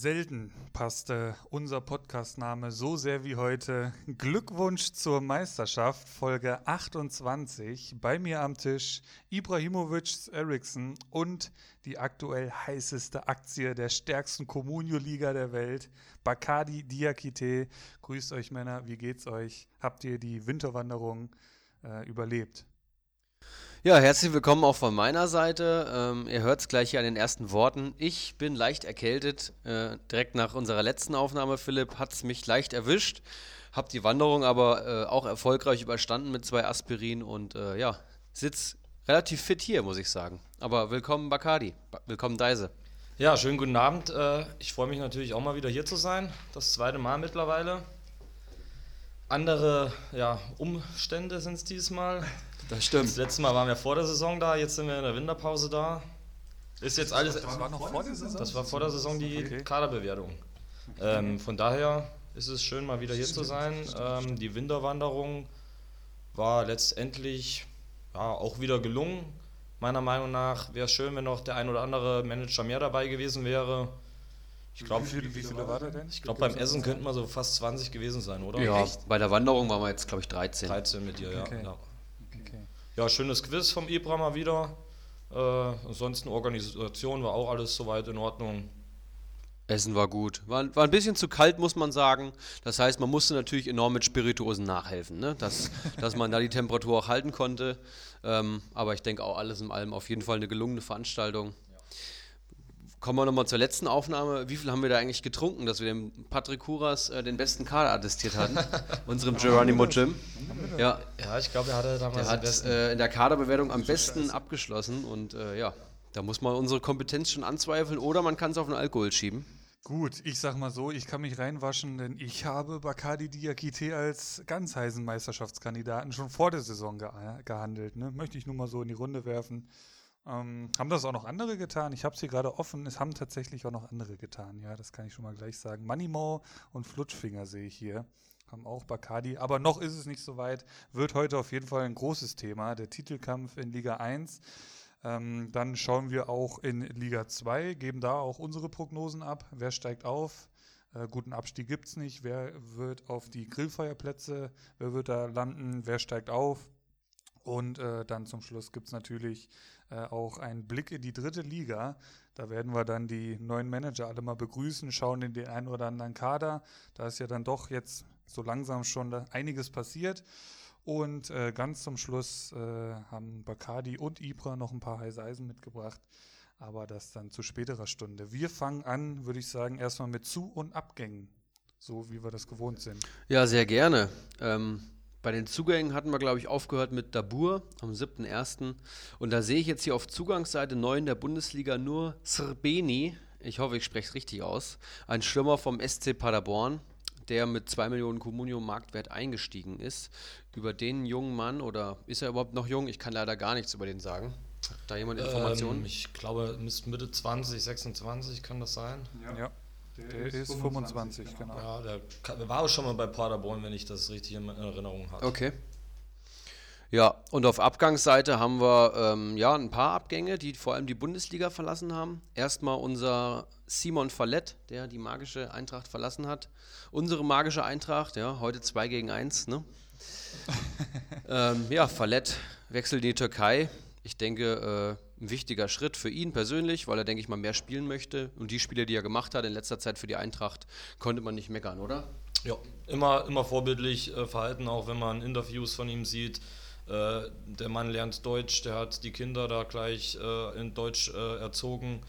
Selten passte unser Podcastname so sehr wie heute. Glückwunsch zur Meisterschaft, Folge 28. Bei mir am Tisch Ibrahimovic Eriksson und die aktuell heißeste Aktie der stärksten Communio-Liga der Welt, Bacardi Diakite. Grüßt euch Männer, wie geht's euch? Habt ihr die Winterwanderung äh, überlebt? Ja, herzlich willkommen auch von meiner Seite. Ähm, ihr hört es gleich hier an den ersten Worten. Ich bin leicht erkältet. Äh, direkt nach unserer letzten Aufnahme, Philipp, hat es mich leicht erwischt. Hab die Wanderung aber äh, auch erfolgreich überstanden mit zwei Aspirin und äh, ja, sitz relativ fit hier, muss ich sagen. Aber willkommen Bacardi, ba willkommen Deise. Ja, schönen guten Abend. Äh, ich freue mich natürlich auch mal wieder hier zu sein. Das zweite Mal mittlerweile. Andere ja, Umstände sind es diesmal. Das stimmt. Das letzte Mal waren wir vor der Saison da, jetzt sind wir in der Winterpause da. Ist jetzt alles. Das war noch vor der Saison? Das war vor der Saison die Okay. Kaderbewertung. Ähm, von daher ist es schön, mal wieder hier zu sein. Ähm, die Winterwanderung war letztendlich ja, auch wieder gelungen. Meiner Meinung nach wäre es schön, wenn noch der ein oder andere Manager mehr dabei gewesen wäre. Ich glaube, wie, viele, wie viele war der denn? ich glaube, beim Essen könnten wir so fast 20 gewesen sein, oder? Ja, bei der Wanderung waren wir jetzt, glaube ich, 13. 13 mit dir, ja. Okay. ja. Ja, schönes Quiz vom Ibra mal wieder. Äh, ansonsten Organisation war auch alles soweit in Ordnung. Essen war gut. War, war ein bisschen zu kalt, muss man sagen. Das heißt, man musste natürlich enorm mit Spirituosen nachhelfen, ne? dass, dass man da die Temperatur auch halten konnte. Ähm, aber ich denke auch alles in allem auf jeden Fall eine gelungene Veranstaltung. Kommen wir nochmal zur letzten Aufnahme. Wie viel haben wir da eigentlich getrunken, dass wir dem Patrick Kuras äh, den besten Kader attestiert hatten? unserem Geronimo Jim. Ja, Ja, ich glaube, er hatte damals der den hat äh, in der Kaderbewertung am besten abgeschlossen und äh, ja, da muss man unsere Kompetenz schon anzweifeln oder man kann es auf den Alkohol schieben. Gut, ich sag mal so, ich kann mich reinwaschen, denn ich habe Bacardi Diakite als ganz heißen Meisterschaftskandidaten schon vor der Saison geha- gehandelt. Ne? Möchte ich nur mal so in die Runde werfen. Ähm, haben das auch noch andere getan? Ich habe es hier gerade offen. Es haben tatsächlich auch noch andere getan. Ja, das kann ich schon mal gleich sagen. Moneymo und Flutschfinger sehe ich hier. Haben auch Bacardi. Aber noch ist es nicht so weit. Wird heute auf jeden Fall ein großes Thema. Der Titelkampf in Liga 1. Ähm, dann schauen wir auch in Liga 2, geben da auch unsere Prognosen ab. Wer steigt auf? Äh, guten Abstieg gibt es nicht. Wer wird auf die Grillfeierplätze? Wer wird da landen? Wer steigt auf? Und äh, dann zum Schluss gibt es natürlich äh, auch einen Blick in die dritte Liga. Da werden wir dann die neuen Manager alle mal begrüßen, schauen in den einen oder anderen Kader. Da ist ja dann doch jetzt so langsam schon einiges passiert. Und äh, ganz zum Schluss äh, haben Bacardi und Ibra noch ein paar heiße Eisen mitgebracht. Aber das dann zu späterer Stunde. Wir fangen an, würde ich sagen, erstmal mit Zu- und Abgängen. So wie wir das gewohnt sind. Ja, sehr gerne. Ähm, bei den Zugängen hatten wir, glaube ich, aufgehört mit Dabur am 7.1. Und da sehe ich jetzt hier auf Zugangsseite 9 der Bundesliga nur Srbeni. Ich hoffe, ich spreche es richtig aus. Ein Stürmer vom SC Paderborn, der mit 2 Millionen Communio Marktwert eingestiegen ist. Über den jungen Mann, oder ist er überhaupt noch jung? Ich kann leider gar nichts über den sagen. Hat da jemand Informationen? Ähm, ich glaube, Mitte 20, 26 kann das sein. Ja, der, ist 25, genau. Ja, der ka- der war auch schon mal bei Paderborn, wenn ich das richtig in Erinnerung habe. Okay. Ja, und auf Abgangsseite haben wir ähm, ja ein paar Abgänge, die vor allem die Bundesliga verlassen haben. Erstmal unser Simon Fallett, der die magische Eintracht verlassen hat. Unsere magische Eintracht, ja, heute 2 gegen 1, ne? ähm, ja, Fallett wechselt in die Türkei. Ich denke, äh, ein wichtiger Schritt für ihn persönlich, weil er, denke ich mal, mehr spielen möchte. Und die Spiele, die er gemacht hat in letzter Zeit für die Eintracht, konnte man nicht meckern, oder? Ja, immer, immer vorbildlich äh, verhalten, auch wenn man Interviews von ihm sieht. Äh, der Mann lernt Deutsch, der hat die Kinder da gleich äh, in Deutsch äh, erzogen.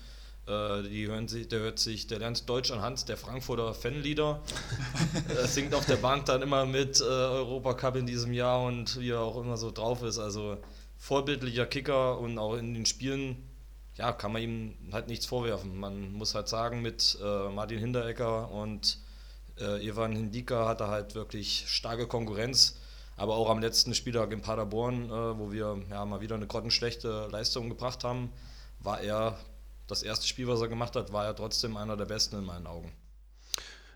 Äh, die hören sich, der hört sich, der lernt Deutsch anhand der Frankfurter Fanlieder. er singt auf der Bank dann immer mit äh, Europacup in diesem Jahr und wie er auch immer so drauf ist. Also vorbildlicher Kicker und auch in den Spielen ja, kann man ihm halt nichts vorwerfen. Man muss halt sagen, mit äh, Martin Hinteregger und äh, Ivan Hindika hat er halt wirklich starke Konkurrenz. Aber auch am letzten Spieltag in Paderborn, äh, wo wir ja mal wieder eine grottenschlechte Leistung gebracht haben, war er das erste Spiel, was er gemacht hat, war er trotzdem einer der besten in meinen Augen.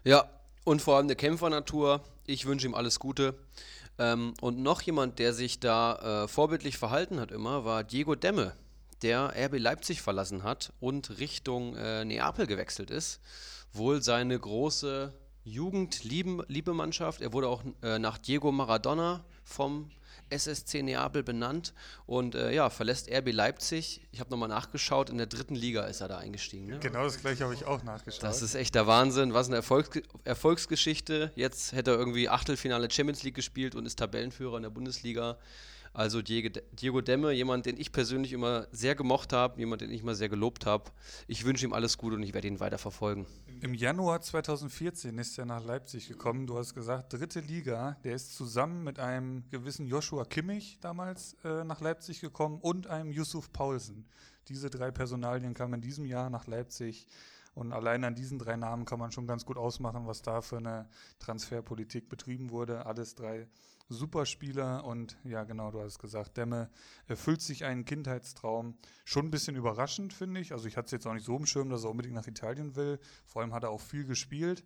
Ja, und vor allem eine Kämpfernatur. Ich wünsche ihm alles Gute. Ähm, und noch jemand, der sich da äh, vorbildlich verhalten hat immer, war Diego Demme, der RB Leipzig verlassen hat und Richtung äh, Neapel gewechselt ist. Wohl seine große Jugend-Liebe-Mannschaft. Er wurde auch äh, nach Diego Maradona vom SSC Neapel benannt und äh, ja, verlässt RB Leipzig. Ich habe nochmal nachgeschaut, in der dritten Liga ist er da eingestiegen. Ne? Genau das gleiche habe ich auch nachgeschaut. Das ist echt der Wahnsinn. Was eine Erfolgs Erfolgsgeschichte. Jetzt hätte er irgendwie Achtelfinale Champions League gespielt und ist Tabellenführer in der Bundesliga. Also Diego Demme, jemand, den ich persönlich immer sehr gemocht habe, jemand, den ich immer sehr gelobt habe. Ich wünsche ihm alles Gute und ich werde ihn weiter verfolgen. Im Januar 2014 ist er nach Leipzig gekommen. Du hast gesagt, dritte Liga. Der ist zusammen mit einem gewissen Joshua Kimmich damals äh, nach Leipzig gekommen und einem Yusuf Paulsen. Diese drei Personalien kamen in diesem Jahr nach Leipzig. Und allein an diesen drei Namen kann man schon ganz gut ausmachen, was da für eine Transferpolitik betrieben wurde. Alles drei Superspieler und ja, genau, du hast gesagt, Demme erfüllt sich einen Kindheitstraum. Schon ein bisschen überraschend, finde ich. Also ich hatte es jetzt auch nicht so im Schirm, dass er unbedingt nach Italien will. Vor allem hat er auch viel gespielt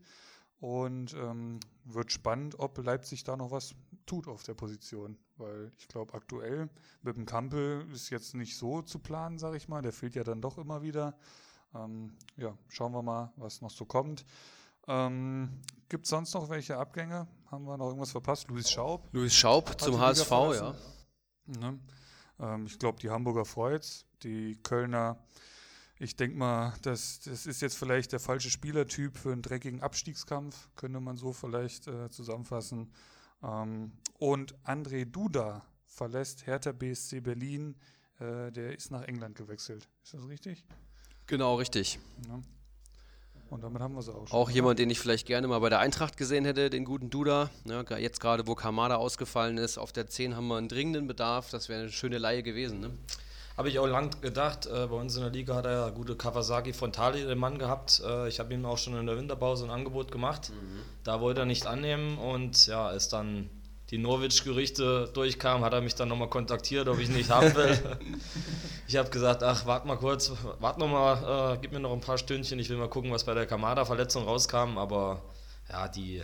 und ähm, wird spannend, ob Leipzig da noch was tut auf der Position. Weil ich glaube, aktuell mit dem Kampel ist jetzt nicht so zu planen, sage ich mal. Der fehlt ja dann doch immer wieder. Ähm, ja, schauen wir mal, was noch so kommt. Ähm, Gibt es sonst noch welche Abgänge? Haben wir noch irgendwas verpasst? Luis Schaub? Luis Schaub zum HSV, ja. Ne? Ähm, ich glaube, die Hamburger freut's, die Kölner. Ich denke mal, das, das ist jetzt vielleicht der falsche Spielertyp für einen dreckigen Abstiegskampf, könnte man so vielleicht äh, zusammenfassen. Ähm, und André Duda verlässt Hertha BSC Berlin. Äh, der ist nach England gewechselt. Ist das richtig? Genau, richtig. Ja. Und damit haben wir es auch schon. Auch jemand, den ich vielleicht gerne mal bei der Eintracht gesehen hätte, den guten Duda. Ja, jetzt gerade, wo Kamada ausgefallen ist, auf der 10 haben wir einen dringenden Bedarf. Das wäre eine schöne Laie gewesen. Ne? Habe ich auch lang gedacht. Äh, bei uns in der Liga hat er ja gute Kawasaki Frontali, den Mann gehabt. Äh, ich habe ihm auch schon in der Winterpause ein Angebot gemacht. Mhm. Da wollte er nicht annehmen und ja, ist dann die Norwich-Gerüchte durchkamen, hat er mich dann nochmal kontaktiert, ob ich nicht haben will. ich habe gesagt, ach, warte mal kurz, warte nochmal, äh, gib mir noch ein paar Stündchen, ich will mal gucken, was bei der Kamada-Verletzung rauskam, aber ja, die,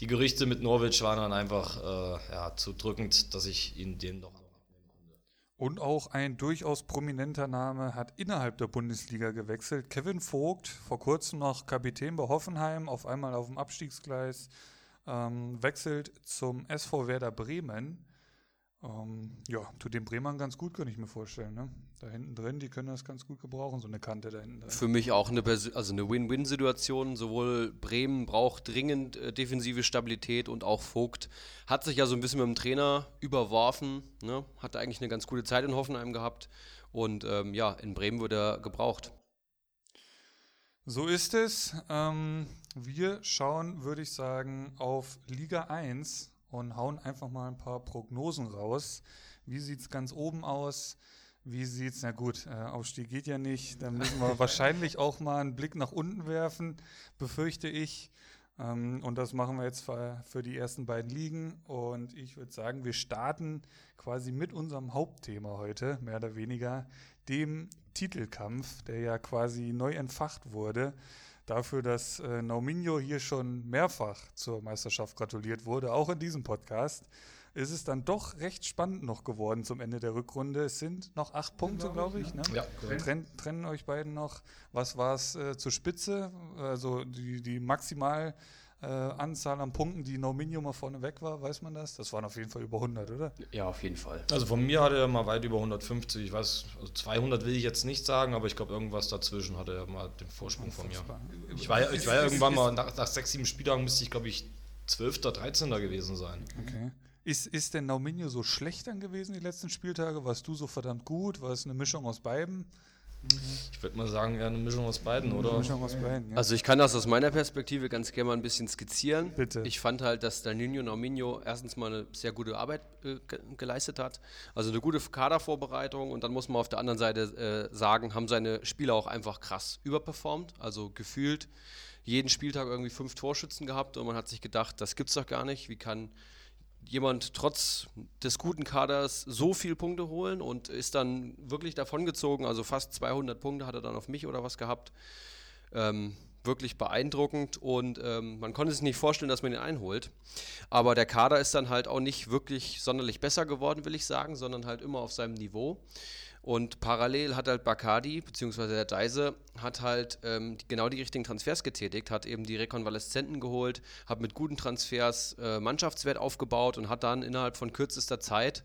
die Gerüchte mit Norwich waren dann einfach äh, ja, zu drückend, dass ich ihn den noch und auch ein durchaus prominenter Name hat innerhalb der Bundesliga gewechselt. Kevin Vogt, vor kurzem noch Kapitän bei Hoffenheim, auf einmal auf dem Abstiegsgleis ähm, wechselt zum SV Werder Bremen. Ähm, ja, tut den Bremern ganz gut, könnte ich mir vorstellen. Ne? Da hinten drin, die können das ganz gut gebrauchen, so eine Kante da hinten drin. Für mich auch eine, also eine Win-Win-Situation. Sowohl Bremen braucht dringend äh, defensive Stabilität und auch Vogt hat sich ja so ein bisschen mit dem Trainer überworfen. Ne? Hatte eigentlich eine ganz gute Zeit in Hoffenheim gehabt. Und ähm, ja, in Bremen wird er gebraucht. So ist es. Ähm, wir schauen, würde ich sagen, auf Liga 1 und hauen einfach mal ein paar Prognosen raus. Wie sieht es ganz oben aus? Wie sieht es, na gut, äh, Aufstieg geht ja nicht. Dann müssen wir wahrscheinlich auch mal einen Blick nach unten werfen, befürchte ich. Ähm, und das machen wir jetzt für, für die ersten beiden Ligen. Und ich würde sagen, wir starten quasi mit unserem Hauptthema heute, mehr oder weniger, dem Titelkampf, der ja quasi neu entfacht wurde dafür, dass äh, Nauminho hier schon mehrfach zur Meisterschaft gratuliert wurde, auch in diesem Podcast, ist es dann doch recht spannend noch geworden zum Ende der Rückrunde. Es sind noch acht Punkte, glaube ich. Ne? Ja, Trenn, trennen euch beiden noch. Was war es äh, zur Spitze? Also die, die maximal äh, Anzahl an Punkten, die No Minimum mal vorne weg war, weiß man das? Das waren auf jeden Fall über 100, oder? Ja, auf jeden Fall. Also von mir hatte er mal weit über 150. Ich weiß, also 200 will ich jetzt nicht sagen, aber ich glaube, irgendwas dazwischen hatte er mal den Vorsprung von mir. Ich war, ja, ich war ja irgendwann mal, nach, nach sechs, sieben Spieltagen müsste ich, glaube ich, 12., 13. gewesen sein. Okay. Ist, ist denn Nauminho so schlecht dann gewesen die letzten Spieltage? Warst du so verdammt gut? War es eine Mischung aus beiden? Ich würde mal sagen, eher eine Mischung aus beiden, oder? Eine Mischung aus beiden, ja. Also ich kann das aus meiner Perspektive ganz gerne mal ein bisschen skizzieren. Bitte. Ich fand halt, dass Danilo Norminho erstens mal eine sehr gute Arbeit äh, geleistet hat. Also eine gute Kadervorbereitung und dann muss man auf der anderen Seite äh, sagen, haben seine Spieler auch einfach krass überperformt. Also gefühlt jeden Spieltag irgendwie fünf Torschützen gehabt und man hat sich gedacht, das gibt's doch gar nicht. Wie kann jemand trotz des guten Kaders so viel Punkte holen und ist dann wirklich davongezogen. Also fast 200 Punkte hat er dann auf mich oder was gehabt. Ähm, wirklich beeindruckend und ähm, man konnte sich nicht vorstellen, dass man ihn einholt. Aber der Kader ist dann halt auch nicht wirklich sonderlich besser geworden, will ich sagen, sondern halt immer auf seinem Niveau. Und parallel hat halt Bacardi, beziehungsweise der Deise, hat halt ähm, genau die richtigen Transfers getätigt, hat eben die Rekonvaleszenten geholt, hat mit guten Transfers äh, Mannschaftswert aufgebaut und hat dann innerhalb von kürzester Zeit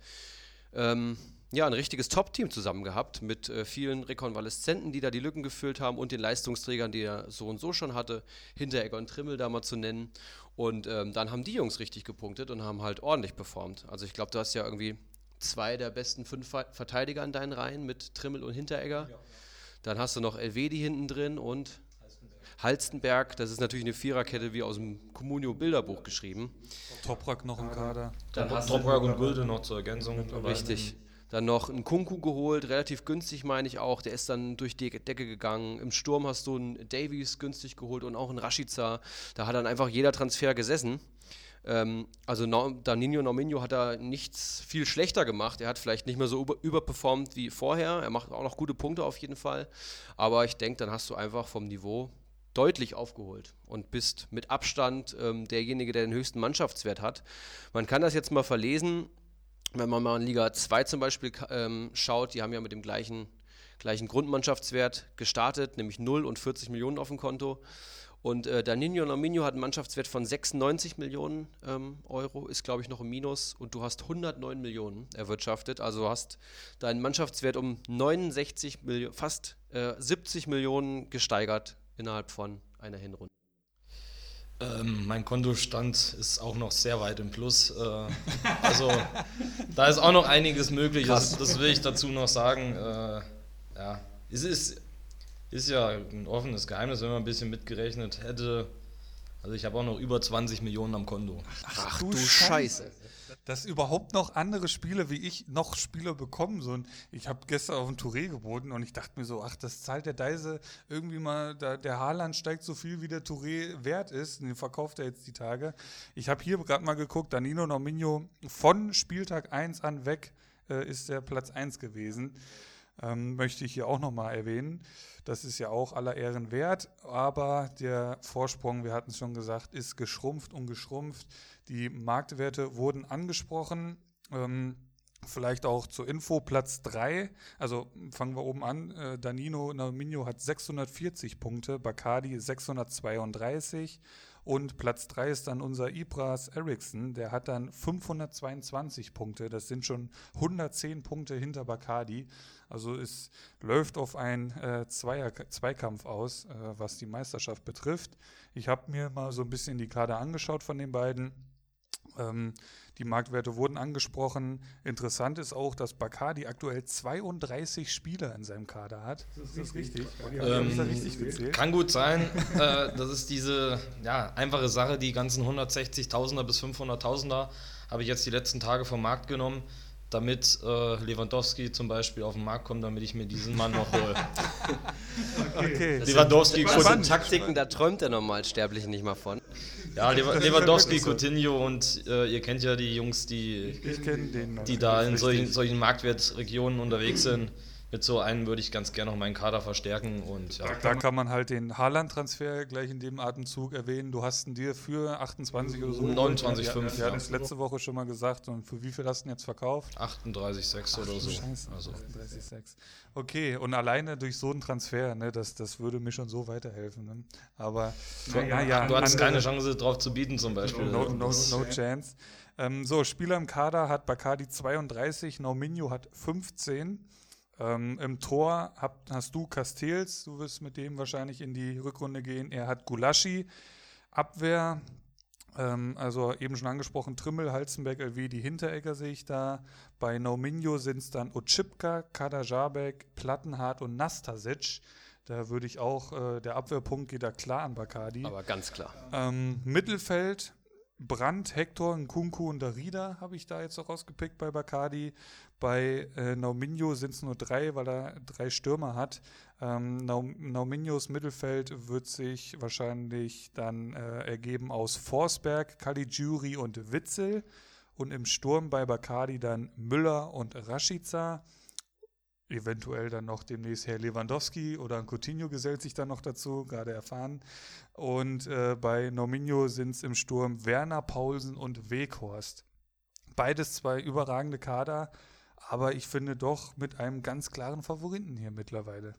ähm, ja, ein richtiges Top-Team zusammen gehabt mit äh, vielen Rekonvaleszenten, die da die Lücken gefüllt haben und den Leistungsträgern, die er so und so schon hatte, Hinteregger und Trimmel da mal zu nennen. Und ähm, dann haben die Jungs richtig gepunktet und haben halt ordentlich performt. Also ich glaube, du hast ja irgendwie zwei der besten fünf Verteidiger in deinen Reihen mit Trimmel und Hinteregger. Ja. Dann hast du noch Elvedi hinten drin und Halstenberg. Das ist natürlich eine Viererkette wie aus dem Communio Bilderbuch geschrieben. Toprak noch im Kader. Dann hast Toprak und Gulde noch zur Ergänzung. Richtig. Dann noch einen Kunku geholt, relativ günstig meine ich auch. Der ist dann durch die Decke gegangen. Im Sturm hast du einen Davies günstig geholt und auch einen Rashica. Da hat dann einfach jeder Transfer gesessen. Ähm, also no, Danilo Nominio hat da nichts viel schlechter gemacht. Er hat vielleicht nicht mehr so über, überperformt wie vorher. Er macht auch noch gute Punkte auf jeden Fall. Aber ich denke, dann hast du einfach vom Niveau deutlich aufgeholt und bist mit Abstand ähm, derjenige, der den höchsten Mannschaftswert hat. Man kann das jetzt mal verlesen, wenn man mal in Liga 2 zum Beispiel ähm, schaut, die haben ja mit dem gleichen, gleichen Grundmannschaftswert gestartet, nämlich 0 und 40 Millionen auf dem Konto. Und äh, Danilo Nominio hat einen Mannschaftswert von 96 Millionen ähm, Euro, ist glaube ich noch im Minus und du hast 109 Millionen erwirtschaftet. Also hast deinen Mannschaftswert um 69 Millionen, fast äh, 70 Millionen gesteigert innerhalb von einer Hinrunde. Ähm, mein Kontostand ist auch noch sehr weit im Plus. Äh, also da ist auch noch einiges möglich. Das, das, will ich dazu noch sagen. Äh, ja, es ist ist ja ein offenes Geheimnis, wenn man ein bisschen mitgerechnet hätte. Also ich habe auch noch über 20 Millionen am Konto. Ach, Ach du Scheiße. Scheiße. Dass überhaupt noch andere Spiele wie ich noch Spieler bekommen. So, ich habe gestern auf ein Touré geboten und ich dachte mir so, ach, das zahlt der Deise irgendwie mal, da, der Haarland steigt so viel, wie der Touré wert ist. Den verkauft er jetzt die Tage. Ich habe hier gerade mal geguckt, Danilo Nominio von Spieltag 1 an weg äh, ist der Platz 1 gewesen ähm, möchte ich hier auch nochmal erwähnen. Das ist ja auch aller Ehren wert, aber der Vorsprung, wir hatten es schon gesagt, ist geschrumpft und geschrumpft. Die Marktwerte wurden angesprochen. Ähm, Vielleicht auch zur Info, Platz 3, also fangen wir oben an, äh, Danino Nauminho hat 640 Punkte, Bacardi 632 und Platz 3 ist dann unser Ibras Eriksson, der hat dann 522 Punkte, das sind schon 110 Punkte hinter Bacardi. Also es läuft auf einen äh, Zweikampf aus, äh, was die Meisterschaft betrifft. Ich habe mir mal so ein bisschen die Kader angeschaut von den beiden. Ähm, die Marktwerte wurden angesprochen. Interessant ist auch, dass Bacardi aktuell 32 Spieler in seinem Kader hat. Das ist, das richtig. Ähm, richtig? Kann gut sein. äh, das ist diese ja, einfache Sache. Die ganzen 160.000er bis 500.000er habe ich jetzt die letzten Tage vom Markt genommen damit äh, Lewandowski zum Beispiel auf den Markt kommt, damit ich mir diesen Mann noch hole. okay. Lewandowski, das sind Taktiken, da träumt der Normalsterbliche nicht mal von. Ja, Lewandowski, Coutinho und äh, ihr kennt ja die Jungs, die, die da in solchen, solchen Marktwertregionen unterwegs sind mit so einem würde ich ganz gerne noch meinen Kader verstärken. Und, ja. Da kann man halt den Haaland-Transfer gleich in dem Atemzug erwähnen. Du hast ihn dir für 28 oder so. 29,5. Wir, wir hatten es letzte Woche schon mal gesagt. Und für wie viel hast du ihn jetzt verkauft? 38,6 oder so. Scheiße, also. 38,6. Okay, und alleine durch so einen Transfer, ne, das, das würde mir schon so weiterhelfen. Ne? Aber du, ja, ja, du hattest keine Chance drauf zu bieten, zum Beispiel. No, no, no chance. Ähm, so, Spieler im Kader hat Bacardi 32, Nauminho hat 15. Ähm, Im Tor hab, hast du Castells, du wirst mit dem wahrscheinlich in die Rückrunde gehen. Er hat Gulaschi. Abwehr, ähm, also eben schon angesprochen, Trimmel, Halzenberg, LW, die Hinteregger sehe ich da. Bei Nauminho sind es dann Otschipka, Kadajabek, Plattenhardt und Nastasic. Da würde ich auch, äh, der Abwehrpunkt geht da klar an Bacardi. Aber ganz klar. Ähm, Mittelfeld, Brandt, Hector, Nkunku und Darida habe ich da jetzt auch rausgepickt bei Bacardi. Bei äh, Nauminho sind es nur drei, weil er drei Stürmer hat. Ähm, Nauminios Mittelfeld wird sich wahrscheinlich dann äh, ergeben aus Forsberg, Caligiuri und Witzel. Und im Sturm bei Bacardi dann Müller und Rashica. Eventuell dann noch demnächst Herr Lewandowski oder ein Coutinho gesellt sich dann noch dazu, gerade erfahren. Und äh, bei Nominio sind es im Sturm Werner Paulsen und Weghorst. Beides zwei überragende Kader, aber ich finde doch mit einem ganz klaren Favoriten hier mittlerweile.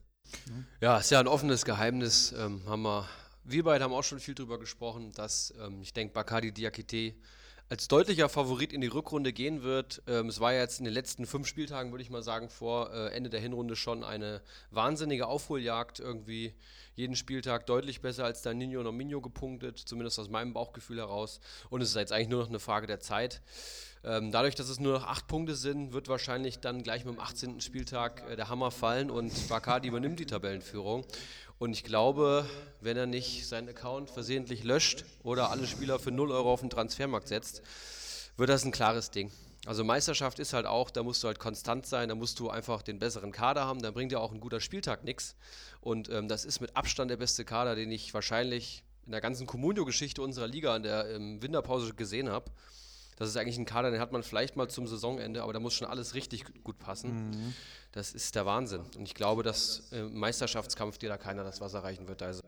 Ja, ist ja ein offenes Geheimnis. Ähm, haben wir, wir beide haben auch schon viel drüber gesprochen, dass ähm, ich denke, Bacardi Diakite als deutlicher Favorit in die Rückrunde gehen wird. Ähm, es war ja jetzt in den letzten fünf Spieltagen, würde ich mal sagen, vor äh, Ende der Hinrunde schon eine wahnsinnige Aufholjagd. Irgendwie jeden Spieltag deutlich besser als der Nino Nominio gepunktet, zumindest aus meinem Bauchgefühl heraus. Und es ist jetzt eigentlich nur noch eine Frage der Zeit. Ähm, dadurch, dass es nur noch acht Punkte sind, wird wahrscheinlich dann gleich mit dem 18. Spieltag äh, der Hammer fallen und Bacardi übernimmt die Tabellenführung. Und ich glaube, wenn er nicht seinen Account versehentlich löscht oder alle Spieler für 0 Euro auf den Transfermarkt setzt, wird das ein klares Ding. Also Meisterschaft ist halt auch, da musst du halt konstant sein, da musst du einfach den besseren Kader haben, dann bringt ja auch ein guter Spieltag nichts. Und ähm, das ist mit Abstand der beste Kader, den ich wahrscheinlich in der ganzen Communio-Geschichte unserer Liga in der ähm, Winterpause gesehen habe. Das ist eigentlich ein Kader, den hat man vielleicht mal zum Saisonende, aber da muss schon alles richtig gut passen. Mhm. Das ist der Wahnsinn. Und ich glaube, dass im Meisterschaftskampf dir da keiner das Wasser reichen wird. Also.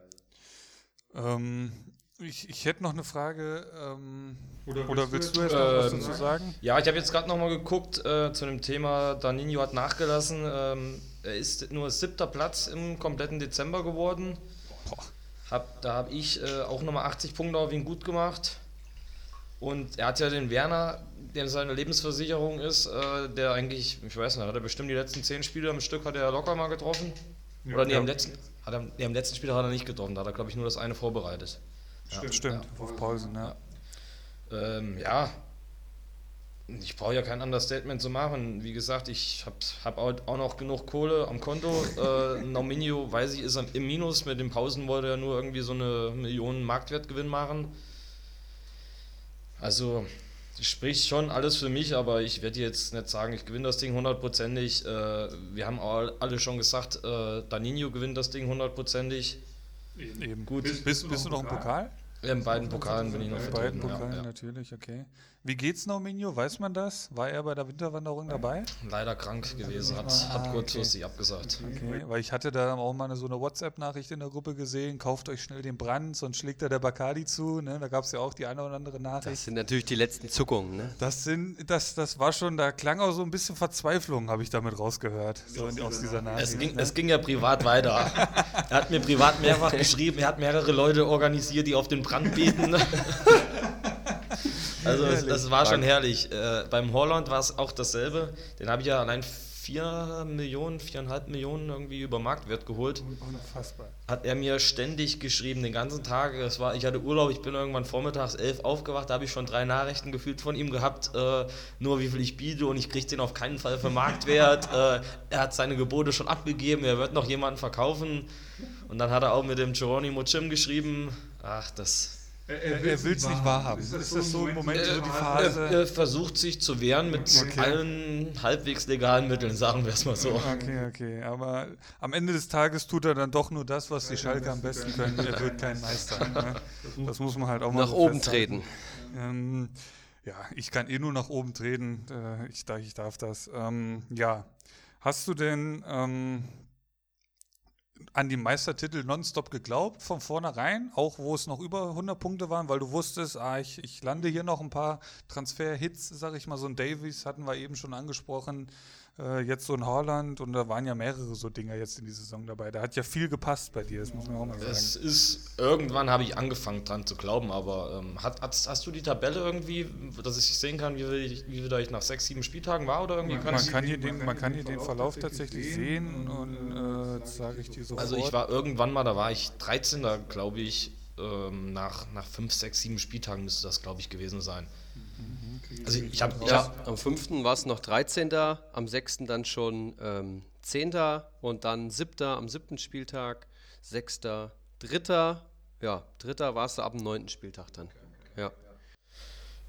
Ähm, ich, ich, hätte noch eine Frage. Ähm, oder, oder, willst du jetzt noch was dazu sagen? Ja, ich habe jetzt gerade noch mal geguckt äh, zu dem Thema. Danino hat nachgelassen. Ähm, er ist nur siebter Platz im kompletten Dezember geworden. Hab, da habe ich äh, auch nochmal 80 Punkte auf ihn gut gemacht. Und er hat ja den Werner, der seine Lebensversicherung ist, äh, der eigentlich, ich weiß nicht, hat er bestimmt die letzten zehn Spiele am Stück hat er locker mal getroffen. Ja, Oder nee, ja. am letzten, hat er, nee, am letzten Spiel hat er nicht getroffen, da hat er, glaube ich, nur das eine vorbereitet. Stimmt, ja. stimmt. auf Pausen, ja. Ähm, ja, ich brauche ja kein Understatement zu machen. Wie gesagt, ich habe hab auch noch genug Kohle am Konto. Äh, Nominio, weiß ich, ist im Minus. Mit den Pausen wollte er nur irgendwie so eine Millionen Marktwertgewinn machen. Also spricht schon alles für mich, aber ich werde jetzt nicht sagen, ich gewinne das Ding hundertprozentig. Äh, wir haben alle schon gesagt, äh, Danino gewinnt das Ding hundertprozentig. Eben. Gut. Bist, bist, bist du noch im Pokal? Ja, in beiden Pokalen bin ich noch vertreten. In beiden Pokalen ja, natürlich, okay. Wie geht's Nominio? Weiß man das? War er bei der Winterwanderung dabei? Leider krank gewesen, hat, ah, hat kurzfristig okay. abgesagt. Okay, weil ich hatte da auch mal eine, so eine WhatsApp-Nachricht in der Gruppe gesehen, kauft euch schnell den Brand, sonst schlägt er der Bacardi zu. Ne? Da gab es ja auch die eine oder andere Nachricht. Das sind natürlich die letzten Zuckungen. Ne? Das sind, das, das war schon, da klang auch so ein bisschen Verzweiflung, habe ich damit rausgehört, so aus dieser Nachricht. Es ging, ne? es ging ja privat weiter. er hat mir privat mehrfach geschrieben, er hat mehrere Leute organisiert, die auf den Brand beten. Also es, das war schon herrlich. Äh, beim Holland war es auch dasselbe. Den habe ich ja allein 4 Millionen, 4,5 Millionen irgendwie über Marktwert geholt. Unfassbar. Hat er mir ständig geschrieben, den ganzen Tag. Es war, ich hatte Urlaub, ich bin irgendwann vormittags elf aufgewacht, da habe ich schon drei Nachrichten gefühlt von ihm gehabt, äh, nur wie viel ich biete und ich kriege den auf keinen Fall für Marktwert. äh, er hat seine Gebote schon abgegeben, er wird noch jemanden verkaufen. Und dann hat er auch mit dem Geronimo Jim geschrieben, ach, das er, er will es nicht wahrhaben. Ist das, ist das so im Moment so die Phase? Er, er, versucht sich zu wehren mit okay. allen halbwegs legalen Mitteln, sagen wir es mal so. Okay, okay. Aber am Ende des Tages tut er dann doch nur das, was die Schalke am besten können. Er wird kein Meister. Ne? Das muss man halt auch mal Nach so oben treten. Ähm, ja, ich kann eh nur nach oben treten. Äh, ich, ich darf das. Ähm, ja. Hast du denn ähm, an die Meistertitel nonstop geglaubt, von vornherein, auch wo es noch über 100 Punkte waren, weil du wusstest, ah, ich, ich lande hier noch ein paar Transfer-Hits, sag ich mal, so ein Davies hatten wir eben schon angesprochen, äh, jetzt so ein Haaland und da waren ja mehrere so Dinger jetzt in die Saison dabei. Da hat ja viel gepasst bei dir, das muss man auch mal sagen. Es ist, irgendwann habe ich angefangen dran zu glauben, aber ähm, hat, hast, hast, du die Tabelle irgendwie, dass ich sehen kann, wie, wie da ich nach sechs, sieben Spieltagen war oder irgendwie? Man, man kann, hier den, man kann hier den Verlauf tatsächlich sehen und äh, sage ich dir sofort. Also ich war irgendwann mal, da war ich 13, da glaube ich, ähm, nach, nach fünf, sechs, sieben Spieltagen müsste das, glaube ich, gewesen sein. Also ich habe ja, am 5. war es noch 13. am 6. dann schon ähm, 10. und dann 7. am 7. Spieltag, 6. 3. Ja, 3. war es ab dem 9. Spieltag dann. Ja.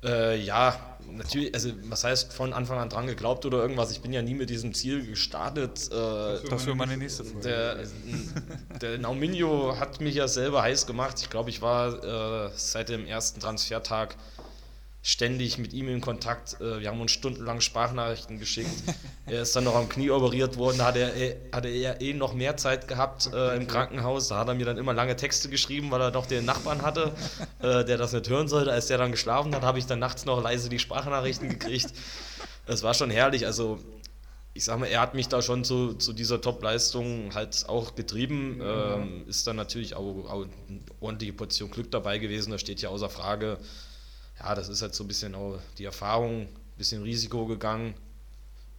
Äh, ja, natürlich, also was heißt von Anfang an dran geglaubt oder irgendwas? Ich bin ja nie mit diesem Ziel gestartet. Äh, das wäre meine nächste Frage. Der, der Nauminio hat mich ja selber heiß gemacht. Ich glaube, ich war äh, seit dem ersten Transfertag ständig mit ihm in Kontakt. Äh, wir haben uns stundenlang Sprachnachrichten geschickt. er ist dann noch am Knie operiert worden, da hat er, äh, hatte er eh noch mehr Zeit gehabt äh, im Krankenhaus. Da hat er mir dann immer lange Texte geschrieben, weil er noch den Nachbarn hatte, äh, der das nicht hören sollte. Als der dann geschlafen hat, habe ich dann nachts noch leise die Sprachnachrichten gekriegt. Es war schon herrlich. Also ich sag mal, er hat mich da schon zu, zu dieser Top-Leistung halt auch getrieben. Ähm, ist dann natürlich auch, auch eine ordentliche Portion Glück dabei gewesen, das steht ja außer Frage. Ja, das ist halt so ein bisschen auch die Erfahrung, ein bisschen Risiko gegangen.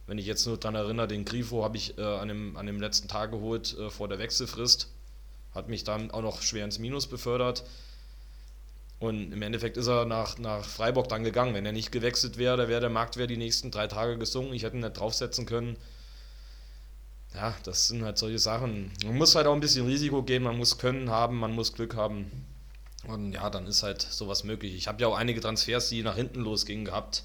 Wenn ich jetzt nur daran erinnere, den Grifo habe ich äh, an, dem, an dem letzten Tag geholt äh, vor der Wechselfrist. Hat mich dann auch noch schwer ins Minus befördert. Und im Endeffekt ist er nach, nach Freiburg dann gegangen. Wenn er nicht gewechselt wäre, wäre der Marktwert die nächsten drei Tage gesunken. Ich hätte ihn nicht draufsetzen können. Ja, das sind halt solche Sachen. Man muss halt auch ein bisschen Risiko gehen, man muss Können haben, man muss Glück haben. Und ja, dann ist halt sowas möglich. Ich habe ja auch einige Transfers, die nach hinten losgingen, gehabt.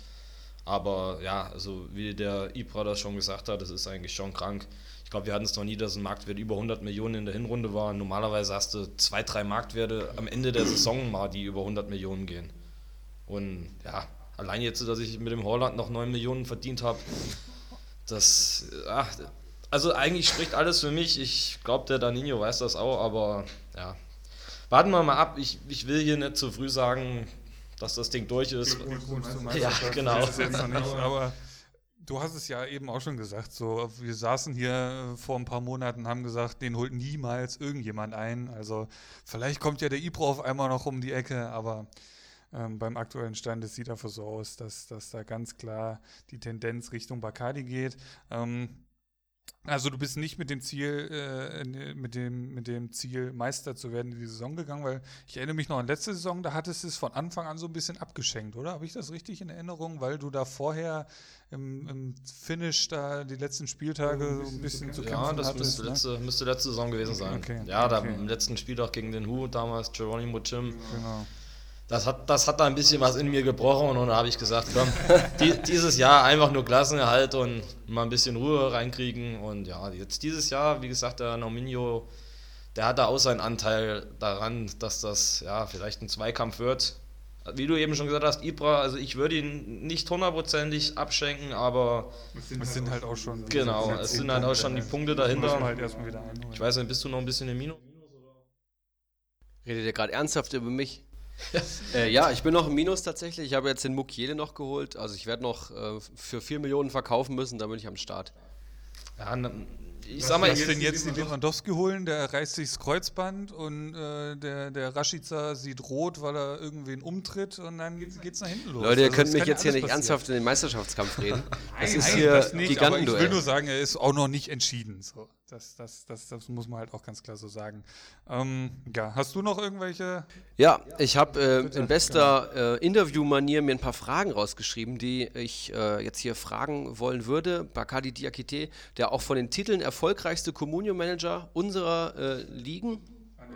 Aber ja, also wie der Ibra das schon gesagt hat, das ist eigentlich schon krank. Ich glaube, wir hatten es noch nie, dass ein Marktwert über 100 Millionen in der Hinrunde war. Normalerweise hast du zwei, drei Marktwerte am Ende der Saison mal, die über 100 Millionen gehen. Und ja, allein jetzt, dass ich mit dem Holland noch 9 Millionen verdient habe, das, ja, also eigentlich spricht alles für mich. Ich glaube, der Danino weiß das auch, aber ja, warten wir mal ab. Ich, ich will hier nicht zu früh sagen, dass das Ding durch ist. Ja, genau. Das ist jetzt noch nicht, aber Du hast es ja eben auch schon gesagt. So, wir saßen hier äh, vor ein paar Monaten und haben gesagt, den holt niemals irgendjemand ein. Also vielleicht kommt ja der Ibro auf einmal noch um die Ecke, aber ähm, beim aktuellen Stand es sieht dafür so aus, dass, dass da ganz klar die Tendenz Richtung Bacardi geht. Ähm, also du bist nicht mit dem Ziel, äh, mit dem, mit dem Ziel, Meister zu werden in die Saison gegangen, weil ich erinnere mich noch an letzte Saison, da hattest du es von Anfang an so ein bisschen abgeschenkt, oder? Habe ich das richtig in Erinnerung? Weil du da vorher im, im Finish da die letzten Spieltage so ein bisschen zu kämpfen Ja, das hattest, müsste, ne? letzte, müsste letzte Saison gewesen sein. Okay, ja, okay. da im letzten Spieltag gegen den Hu, damals Geronimo Jim. Genau das hat, das hat da ein bisschen was in mir gebrochen und da habe ich gesagt, komm, die, dieses Jahr einfach nur Klassenerhalt und mal ein bisschen Ruhe reinkriegen. Und ja, jetzt dieses Jahr, wie gesagt, der Nominio, der hat da auch seinen Anteil daran, dass das ja vielleicht ein Zweikampf wird. Wie du eben schon gesagt hast, Ibra, also ich würde ihn nicht hundertprozentig abschenken, aber es sind, es sind halt, halt auch schon genau, es sind halt auch schon die Punkte dahinter. Halt ich weiß nicht, bist du noch ein bisschen im Minus? Redet ihr gerade ernsthaft über mich? äh, ja, ich bin noch im Minus tatsächlich. Ich habe jetzt den Mukiele noch geholt. Also ich werde noch äh, für 4 Millionen verkaufen müssen, dann bin ich am Start. Ja, ich sag mal, ich denn jetzt den Lewandowski holen, der reißt sich das Kreuzband und äh, der, der Rashica sieht rot, weil er irgendwen umtritt und dann geht es nach hinten los. Leute, ihr also könnt mich jetzt hier nicht passieren. ernsthaft in den Meisterschaftskampf reden. Das ist hier das nicht, Gigantenduell. ich will nur sagen, er ist auch noch nicht entschieden. So. Das, das, das, das muss man halt auch ganz klar so sagen. Ähm, ja, hast du noch irgendwelche? Ja, ich habe äh, in bester genau. äh, Interviewmanier mir ein paar Fragen rausgeschrieben, die ich äh, jetzt hier fragen wollen würde. Bakadi Diakite, der auch von den Titeln erfolgreichste Communio-Manager unserer äh, Ligen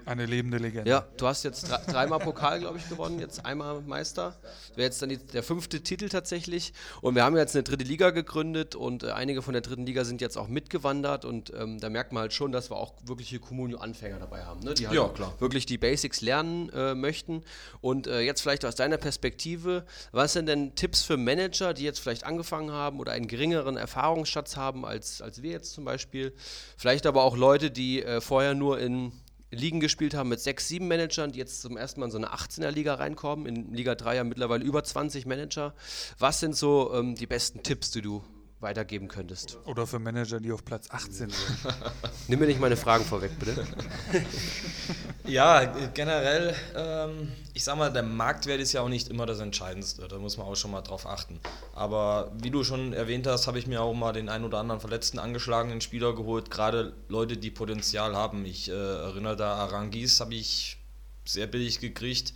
eine lebende Legende. Ja, du hast jetzt dreimal Pokal, glaube ich, gewonnen, jetzt einmal Meister. Das wäre jetzt dann die, der fünfte Titel tatsächlich. Und wir haben jetzt eine dritte Liga gegründet und äh, einige von der dritten Liga sind jetzt auch mitgewandert. Und ähm, da merkt man halt schon, dass wir auch wirkliche Communio-Anfänger dabei haben, ne? die halt ja, wirklich die Basics lernen äh, möchten. Und äh, jetzt vielleicht aus deiner Perspektive, was sind denn Tipps für Manager, die jetzt vielleicht angefangen haben oder einen geringeren Erfahrungsschatz haben als, als wir jetzt zum Beispiel? Vielleicht aber auch Leute, die äh, vorher nur in Ligen gespielt haben mit sechs, sieben Managern, die jetzt zum ersten Mal in so eine 18er Liga reinkommen. In Liga 3 ja mittlerweile über 20 Manager. Was sind so ähm, die besten Tipps, die du weitergeben könntest? Oder für Manager, die auf Platz 18 sind. Nimm mir nicht meine Fragen vorweg, bitte. ja, generell, ähm, ich sag mal, der Marktwert ist ja auch nicht immer das Entscheidendste. Da muss man auch schon mal drauf achten. Aber wie du schon erwähnt hast, habe ich mir auch mal den einen oder anderen verletzten, angeschlagenen Spieler geholt. Gerade Leute, die Potenzial haben. Ich äh, erinnere da, Arangis habe ich sehr billig gekriegt.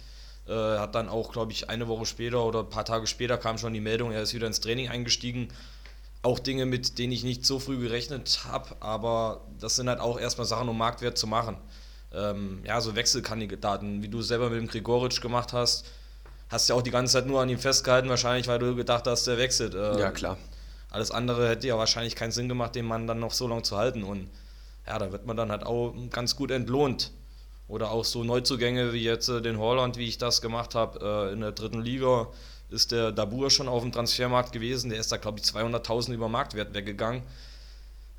Äh, hat dann auch, glaube ich, eine Woche später oder ein paar Tage später kam schon die Meldung, er ist wieder ins Training eingestiegen auch Dinge, mit denen ich nicht so früh gerechnet habe, aber das sind halt auch erstmal Sachen, um Marktwert zu machen. Ähm, ja, so Wechselkandidaten, wie du selber mit dem Grigoric gemacht hast, hast ja auch die ganze Zeit nur an ihm festgehalten, wahrscheinlich, weil du gedacht hast, der wechselt. Ähm, ja, klar. Alles andere hätte ja wahrscheinlich keinen Sinn gemacht, den Mann dann noch so lange zu halten. Und ja, da wird man dann halt auch ganz gut entlohnt. Oder auch so Neuzugänge wie jetzt äh, den Holland, wie ich das gemacht habe, äh, in der dritten Liga ist der Dabur schon auf dem Transfermarkt gewesen. Der ist da, glaube ich, 200.000 über Marktwert weggegangen.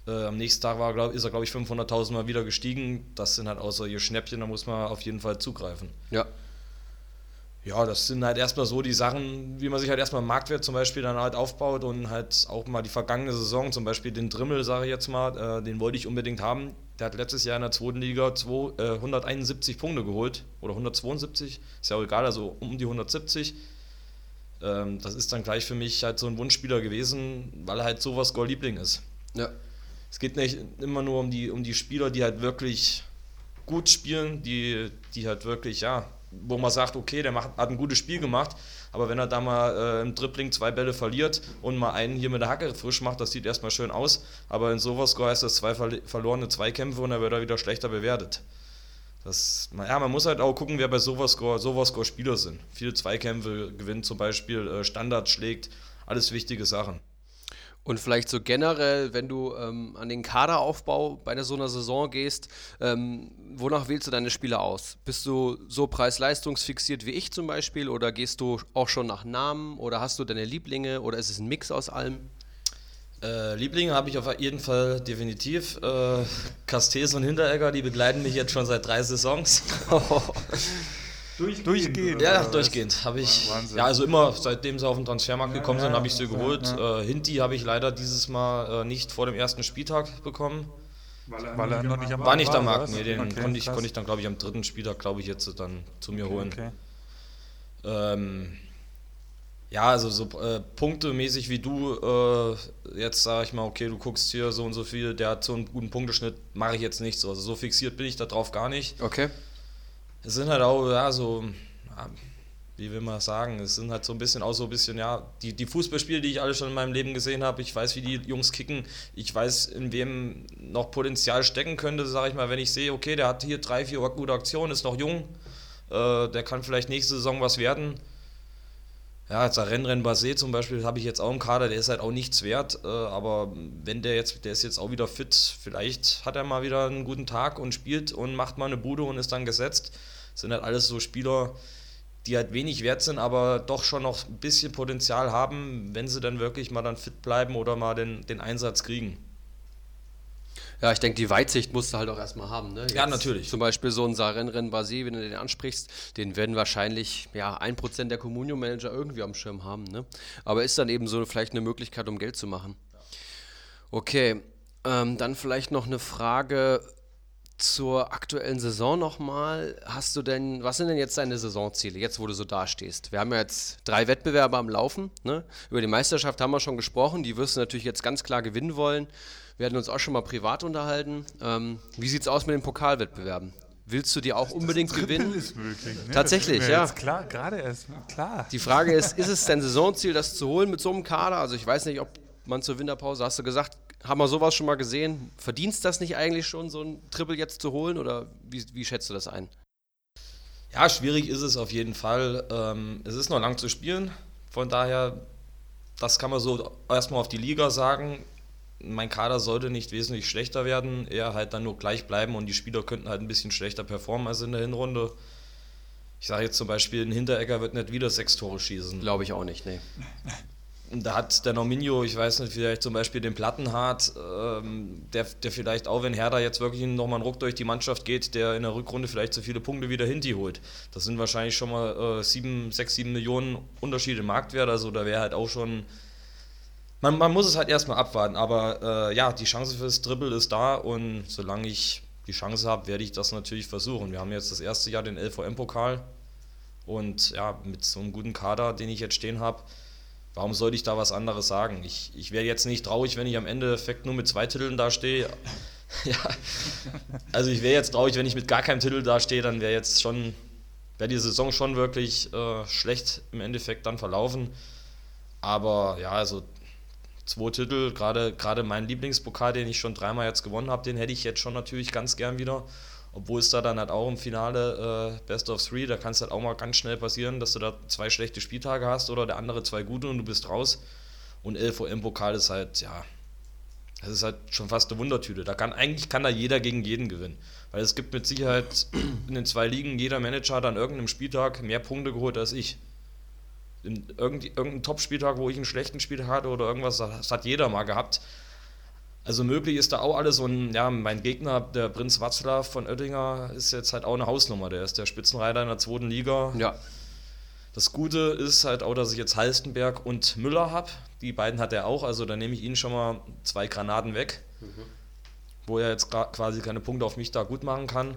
Äh, am nächsten Tag war, glaub, ist er, glaube ich, 500.000 Mal wieder gestiegen. Das sind halt auch solche Schnäppchen, da muss man auf jeden Fall zugreifen. Ja. Ja, das sind halt erstmal so die Sachen, wie man sich halt erstmal Marktwert zum Beispiel dann halt aufbaut und halt auch mal die vergangene Saison, zum Beispiel den Drimmel, sage ich jetzt mal, äh, den wollte ich unbedingt haben. Der hat letztes Jahr in der zweiten Liga zwei, äh, 171 Punkte geholt oder 172, ist ja auch egal, also um die 170. Ähm, das ist dann gleich für mich halt so ein Wunschspieler gewesen, weil er halt sowas Goal-Liebling ist. Ja. Es geht nicht immer nur um die, um die Spieler, die halt wirklich gut spielen, die, die halt wirklich, ja, wo man sagt, okay, der macht, hat ein gutes Spiel gemacht, aber wenn er da mal äh, im Dribbling zwei Bälle verliert und mal einen hier mit der Hacke frisch macht, das sieht erstmal schön aus, aber in sowas heißt das zwei verlorene Zweikämpfe und dann wird er wieder schlechter bewertet. Das, ja, man muss halt auch gucken, wer bei Sofascore Spieler sind. Viele Zweikämpfe gewinnt zum Beispiel, äh, Standard schlägt, alles wichtige Sachen. Und vielleicht so generell, wenn du ähm, an den Kaderaufbau bei so einer Saison gehst, ähm, wonach wählst du deine Spieler aus? Bist du so preis-leistungsfixiert wie ich zum Beispiel oder gehst du auch schon nach Namen oder hast du deine Lieblinge oder ist es ein Mix aus allem? Äh, Lieblinge habe ich auf jeden Fall definitiv. Äh, Castells und Hinteregger, die begleiten mich jetzt schon seit drei Saisons. Durchgehend. durchgehend ja, durchgehend. Habe ich. Wahnsinn. Ja, also immer, seitdem sie auf den Transfermarkt ja, gekommen sind, habe ich sie geholt. Ja, Äh, Hinti habe ich leider dieses Mal äh, nicht vor dem ersten Spieltag bekommen. Weil er, Weil er noch nicht am War nicht am Markt, nee, den okay, konnte, ich, konnte ich dann, glaube ich, am dritten Spieltag, glaube ich, jetzt dann zu mir okay, holen. Okay. Ähm, ja, also so äh, punktemäßig wie du, äh, jetzt sage ich mal, okay, du guckst hier so und so viel, der hat so einen guten Punkteschnitt, mache ich jetzt nicht so. Also so fixiert bin ich darauf gar nicht. Okay es sind halt auch, ja, so, ja, wie will man sagen, es sind halt so ein bisschen auch so ein bisschen, ja, die, die Fußballspiele, die ich alle schon in meinem Leben gesehen habe, ich weiß, wie die Jungs kicken, ich weiß, in wem noch Potenzial stecken könnte, sage ich mal, wenn ich sehe, okay, der hat hier drei, vier gute Aktionen, ist noch jung, äh, der kann vielleicht nächste Saison was werden. Ja, jetzt der Rennrenn Basé zum Beispiel habe ich jetzt auch im Kader, der ist halt auch nichts wert, äh, aber wenn der jetzt, der ist jetzt auch wieder fit, vielleicht hat er mal wieder einen guten Tag und spielt und macht mal eine Bude und ist dann gesetzt. Das sind halt alles so Spieler, die halt wenig wert sind, aber doch schon noch ein bisschen Potenzial haben, wenn sie dann wirklich mal dann fit bleiben oder mal den, den Einsatz kriegen. Ja, ich denke, die Weitsicht musst du halt auch erstmal haben. Ne? ja, natürlich. Zum Beispiel so ein Sarenren Basé, wenn du den ansprichst, den werden wahrscheinlich ja, 1% der Communio-Manager irgendwie am Schirm haben. Ne? Aber ist dann eben so vielleicht eine Möglichkeit, um Geld zu machen. Okay, ähm, dann vielleicht noch eine Frage zur aktuellen Saison nochmal. Hast du denn, was sind denn jetzt deine Saisonziele, jetzt wo du so dastehst? Wir haben ja jetzt drei Wettbewerbe am Laufen. Ne? Über die Meisterschaft haben wir schon gesprochen. Die wirst du natürlich jetzt ganz klar gewinnen wollen. Wir hatten uns auch schon mal privat unterhalten. Ähm, wie sieht es aus mit den Pokalwettbewerben? Willst du die auch das unbedingt das gewinnen? Ist möglich, ne? Tatsächlich, ja. Klar, gerade erst, klar. Die Frage ist, ist es dein Saisonziel, das zu holen mit so einem Kader? Also ich weiß nicht, ob man zur Winterpause, hast du gesagt, haben wir sowas schon mal gesehen? Verdienst das nicht eigentlich schon, so ein Triple jetzt zu holen? Oder wie, wie schätzt du das ein? Ja, schwierig ist es auf jeden Fall. Ähm, es ist noch lang zu spielen. Von daher, das kann man so erstmal auf die Liga sagen mein Kader sollte nicht wesentlich schlechter werden, eher halt dann nur gleich bleiben und die Spieler könnten halt ein bisschen schlechter performen als in der Hinrunde. Ich sage jetzt zum Beispiel, ein Hinteregger wird nicht wieder sechs Tore schießen. Glaube ich auch nicht, nee. Da hat der Nominio, ich weiß nicht, vielleicht zum Beispiel den Plattenhardt, ähm, der, der vielleicht auch, wenn Herder jetzt wirklich nochmal einen Ruck durch die Mannschaft geht, der in der Rückrunde vielleicht so viele Punkte wieder Hinti holt. Das sind wahrscheinlich schon mal äh, sieben, sechs, sieben Millionen Unterschiede im Marktwert, also da wäre halt auch schon man, man muss es halt erstmal abwarten, aber äh, ja, die Chance fürs Dribble ist da und solange ich die Chance habe, werde ich das natürlich versuchen. Wir haben jetzt das erste Jahr den LVM-Pokal und ja, mit so einem guten Kader, den ich jetzt stehen habe, warum sollte ich da was anderes sagen? Ich, ich wäre jetzt nicht traurig, wenn ich am Endeffekt nur mit zwei Titeln dastehe. ja, also ich wäre jetzt traurig, wenn ich mit gar keinem Titel dastehe, dann wäre jetzt schon, wäre die Saison schon wirklich äh, schlecht im Endeffekt dann verlaufen. Aber ja, also zwei Titel, gerade, gerade mein Lieblingspokal, den ich schon dreimal jetzt gewonnen habe, den hätte ich jetzt schon natürlich ganz gern wieder. Obwohl es da dann halt auch im Finale äh, Best of Three, da kann es halt auch mal ganz schnell passieren, dass du da zwei schlechte Spieltage hast oder der andere zwei gute und du bist raus. Und LVM-Pokal ist halt, ja, das ist halt schon fast eine Wundertüte. Da kann eigentlich kann da jeder gegen jeden gewinnen. Weil es gibt mit Sicherheit in den zwei Ligen jeder Manager hat an irgendeinem Spieltag mehr Punkte geholt als ich. Irgendein Top-Spieltag, wo ich einen schlechten Spiel hatte oder irgendwas, das hat jeder mal gehabt. Also möglich ist da auch alles und ja, mein Gegner, der Prinz Watzlaw von Oettinger, ist jetzt halt auch eine Hausnummer. Der ist der Spitzenreiter in der zweiten Liga. Ja. Das Gute ist halt auch, dass ich jetzt Halstenberg und Müller habe. Die beiden hat er auch, also da nehme ich ihn schon mal zwei Granaten weg, mhm. wo er jetzt quasi keine Punkte auf mich da gut machen kann.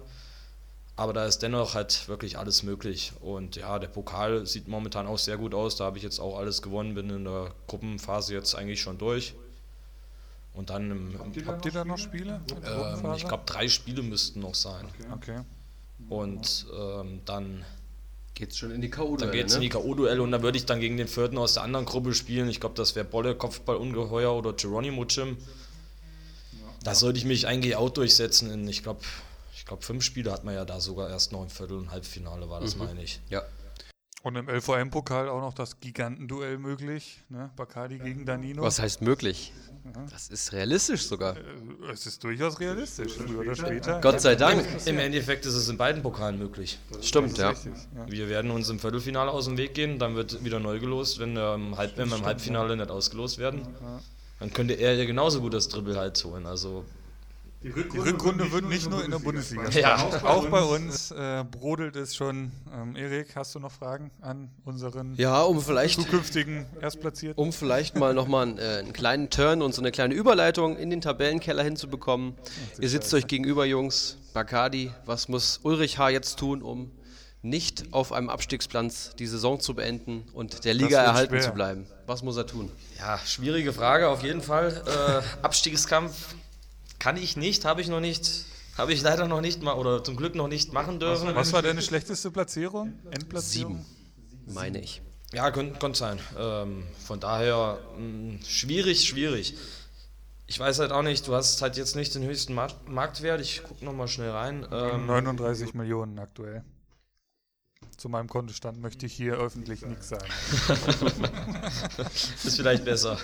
Aber da ist dennoch halt wirklich alles möglich. Und ja, der Pokal sieht momentan auch sehr gut aus. Da habe ich jetzt auch alles gewonnen, bin in der Gruppenphase jetzt eigentlich schon durch. Und dann im, Habt ihr, Habt ihr da noch Spiele? Ähm, ich glaube, drei Spiele müssten noch sein. Okay. okay. Und ähm, dann geht es schon in die K.O.-Duelle. Dann geht es ne? in die K.O.-Duelle und dann würde ich dann gegen den vierten aus der anderen Gruppe spielen. Ich glaube, das wäre Bolle, Kopfball, Ungeheuer oder Geronimo Jim. Da sollte ich mich eigentlich auch durchsetzen. In, ich glaube, ich glaube, fünf Spiele hat man ja da sogar erst noch im Viertel- und Halbfinale, war das, mhm. meine ich. Ja. Und im LVM-Pokal auch noch das Gigantenduell möglich, ne? Bacardi gegen Danino. Was heißt möglich? Das ist realistisch sogar. Äh, es ist durchaus realistisch, früher oder später. Gott sei Dank. Im Endeffekt ist es in beiden Pokalen möglich. Stimmt, ja. Richtig, ja. Wir werden uns im Viertelfinale aus dem Weg gehen, dann wird wieder neu gelost, wenn wir im, Halb wenn wir im Halbfinale nicht ausgelost werden. Dann könnte er ja genauso gut das Dribbel halt holen. Also die Rückrunde, die Rückrunde wird nicht nur in der Bundesliga ja. Auch, auch bei uns äh, brodelt es schon. Ähm, Erik, hast du noch Fragen an unseren ja, um vielleicht, zukünftigen Erstplatzierten? Um vielleicht mal nochmal einen, äh, einen kleinen Turn und so eine kleine Überleitung in den Tabellenkeller hinzubekommen. Ach, Ihr sitzt euch gegenüber, Jungs. Bacardi, was muss Ulrich H. jetzt tun, um nicht auf einem Abstiegsplatz die Saison zu beenden und der Liga erhalten schwer. zu bleiben? Was muss er tun? Ja, schwierige Frage auf jeden Fall. Äh, Abstiegskampf kann ich nicht, habe ich noch nicht, habe ich leider noch nicht mal oder zum Glück noch nicht machen dürfen. Was, was war deine schlechteste Platzierung? Endplatzierung? Sieben, meine ich. Ja, könnte sein. Ähm, von daher mh, hm, schwierig, schwierig. Ich weiß halt auch nicht, du hast halt jetzt nicht den höchsten Marktwert. Ich gucke nochmal schnell rein. Ähm, 39 Millionen aktuell. Zu meinem Kontostand möchte ich hier öffentlich nichts sagen. ist vielleicht besser.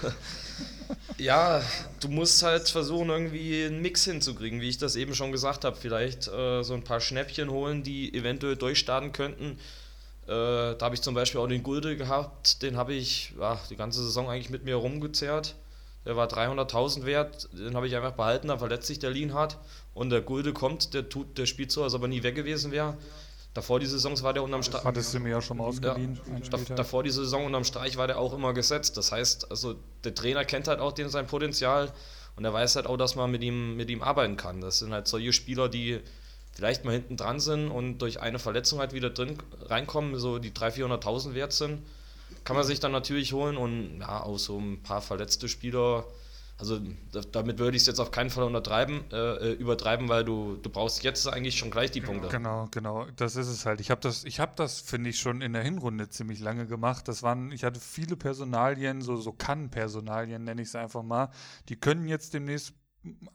Ja, du musst halt versuchen, irgendwie einen Mix hinzukriegen, wie ich das eben schon gesagt habe. Vielleicht äh, so ein paar Schnäppchen holen, die eventuell durchstarten könnten. Äh, da habe ich zum Beispiel auch den Gulde gehabt, den habe ich ja, die ganze Saison eigentlich mit mir rumgezerrt. Der war 300.000 wert, den habe ich einfach behalten, da verletzt sich der Lienhardt. Und der Gulde kommt, der, tut, der spielt so, als ob er nie weg gewesen wäre. Davor die Saison war der unterm Streich. Hattest du mir ja schon mal ausgeliehen. Ja, davor die Saison unterm Streich war der auch immer gesetzt. Das heißt, also der Trainer kennt halt auch den sein Potenzial und er weiß halt auch, dass man mit ihm, mit ihm arbeiten kann. Das sind halt solche Spieler, die vielleicht mal hinten dran sind und durch eine Verletzung halt wieder drin reinkommen, so die 300.000, 400.000 wert sind. Kann man sich dann natürlich holen und ja, auch so ein paar verletzte Spieler also damit würde ich es jetzt auf keinen Fall untertreiben, äh, äh, übertreiben, weil du, du brauchst jetzt eigentlich schon gleich die Punkte. Genau, genau, das ist es halt. Ich habe das, habe das, finde ich, schon in der Hinrunde ziemlich lange gemacht. Das waren, ich hatte viele Personalien, so, so Kann-Personalien, nenne ich es einfach mal. Die können jetzt demnächst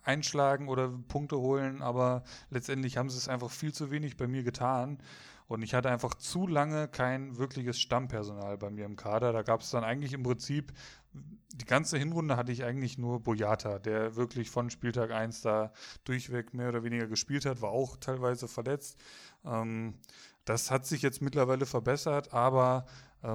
einschlagen oder Punkte holen, aber letztendlich haben sie es einfach viel zu wenig bei mir getan. Und ich hatte einfach zu lange kein wirkliches Stammpersonal bei mir im Kader. Da gab es dann eigentlich im Prinzip die ganze Hinrunde hatte ich eigentlich nur Boyata, der wirklich von Spieltag 1 da durchweg mehr oder weniger gespielt hat, war auch teilweise verletzt. Ähm, das hat sich jetzt mittlerweile verbessert, aber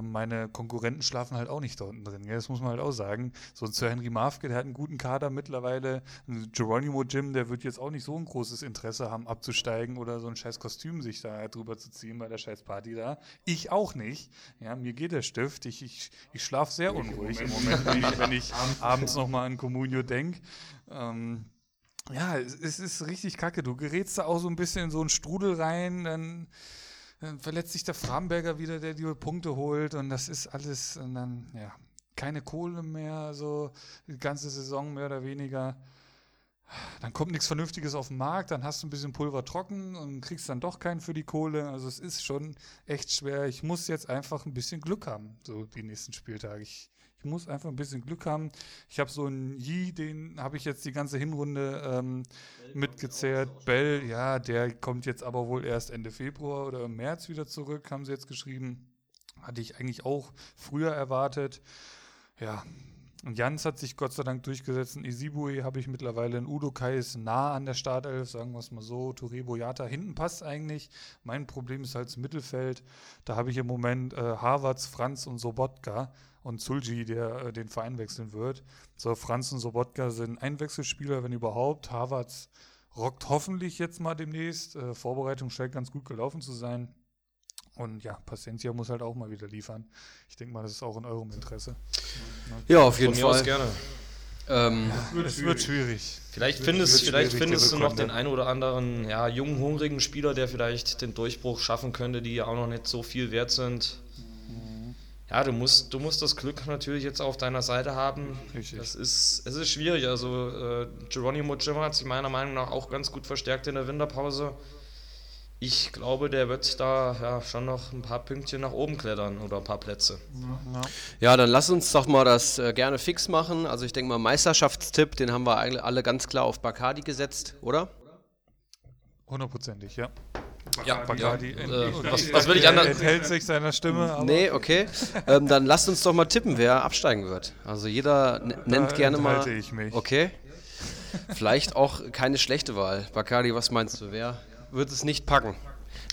meine Konkurrenten schlafen halt auch nicht da unten drin. Das muss man halt auch sagen. So ein Sir Henry Mafke, der hat einen guten Kader mittlerweile. Ein Geronimo Jim, der wird jetzt auch nicht so ein großes Interesse haben, abzusteigen oder so ein scheiß Kostüm sich da drüber zu ziehen bei der scheiß Party da. Ich auch nicht. Ja, mir geht der Stift. Ich, ich, ich schlafe sehr unruhig im Moment, wenn ich, wenn ich abends nochmal an Comunio denke. Ähm, ja, es, es ist richtig kacke. Du gerätst da auch so ein bisschen in so einen Strudel rein, dann dann verletzt sich der Framberger wieder, der die Punkte holt und das ist alles und dann, ja, keine Kohle mehr, so die ganze Saison mehr oder weniger. Dann kommt nichts Vernünftiges auf den Markt, dann hast du ein bisschen Pulver trocken und kriegst dann doch keinen für die Kohle. Also es ist schon echt schwer. Ich muss jetzt einfach ein bisschen Glück haben, so die nächsten Spieltage. Ich, ich muss einfach ein bisschen Glück haben. Ich habe so einen Yi, den habe ich jetzt die ganze Hinrunde ähm, mitgezehrt. Bell, ja, der kommt jetzt aber wohl erst Ende Februar oder im März wieder zurück, haben sie jetzt geschrieben. Hatte ich eigentlich auch früher erwartet. Ja, Und Jans hat sich Gott sei Dank durchgesetzt. In Isibue habe ich mittlerweile. In Udo Kai ist nah an der Startelf, sagen wir es mal so. Touré Boyata hinten passt eigentlich. Mein Problem ist halt das Mittelfeld. Da habe ich im Moment äh, Harvards, Franz und Sobotka und Zulji, der äh, den Verein wechseln wird. So, Franz und Sobotka sind Einwechselspieler, wenn überhaupt. Harvards rockt hoffentlich jetzt mal demnächst. Äh, Vorbereitung scheint ganz gut gelaufen zu sein. Und ja, Paciencia muss halt auch mal wieder liefern. Ich denke mal, das ist auch in eurem Interesse. Ja, auf jeden Von Fall. gerne. Ähm, Es wird schwierig. Vielleicht Wird- findest, wird vielleicht schwierig, findest du noch den einen oder anderen ja, jungen, hungrigen Spieler, der vielleicht den Durchbruch schaffen könnte, die ja auch noch nicht so viel wert sind. Ja, du musst, du musst das Glück natürlich jetzt auf deiner Seite haben. Richtig. Das ist, es ist schwierig. Also äh, Geronimo Jimmer hat sich meiner Meinung nach auch ganz gut verstärkt in der Winterpause. Ich glaube, der wird da ja, schon noch ein paar Pünktchen nach oben klettern oder ein paar Plätze. Ja. dann lass uns doch mal das äh, gerne fix machen. Also ich denke mal, Meisterschaftstipp, den haben wir eigentlich alle ganz klar auf Bacardi gesetzt, oder? Hundertprozentig, ja. Ja, Bacardi ja. Äh, was, was will ich er anders? enthält sich seiner Stimme, aber Nee, okay. ähm, dann lasst uns doch mal tippen, wer absteigen wird. Also jeder nennt gerne mal. ich mich. Okay. Vielleicht auch keine schlechte Wahl. Bacardi, was meinst du? Wer wird es nicht packen?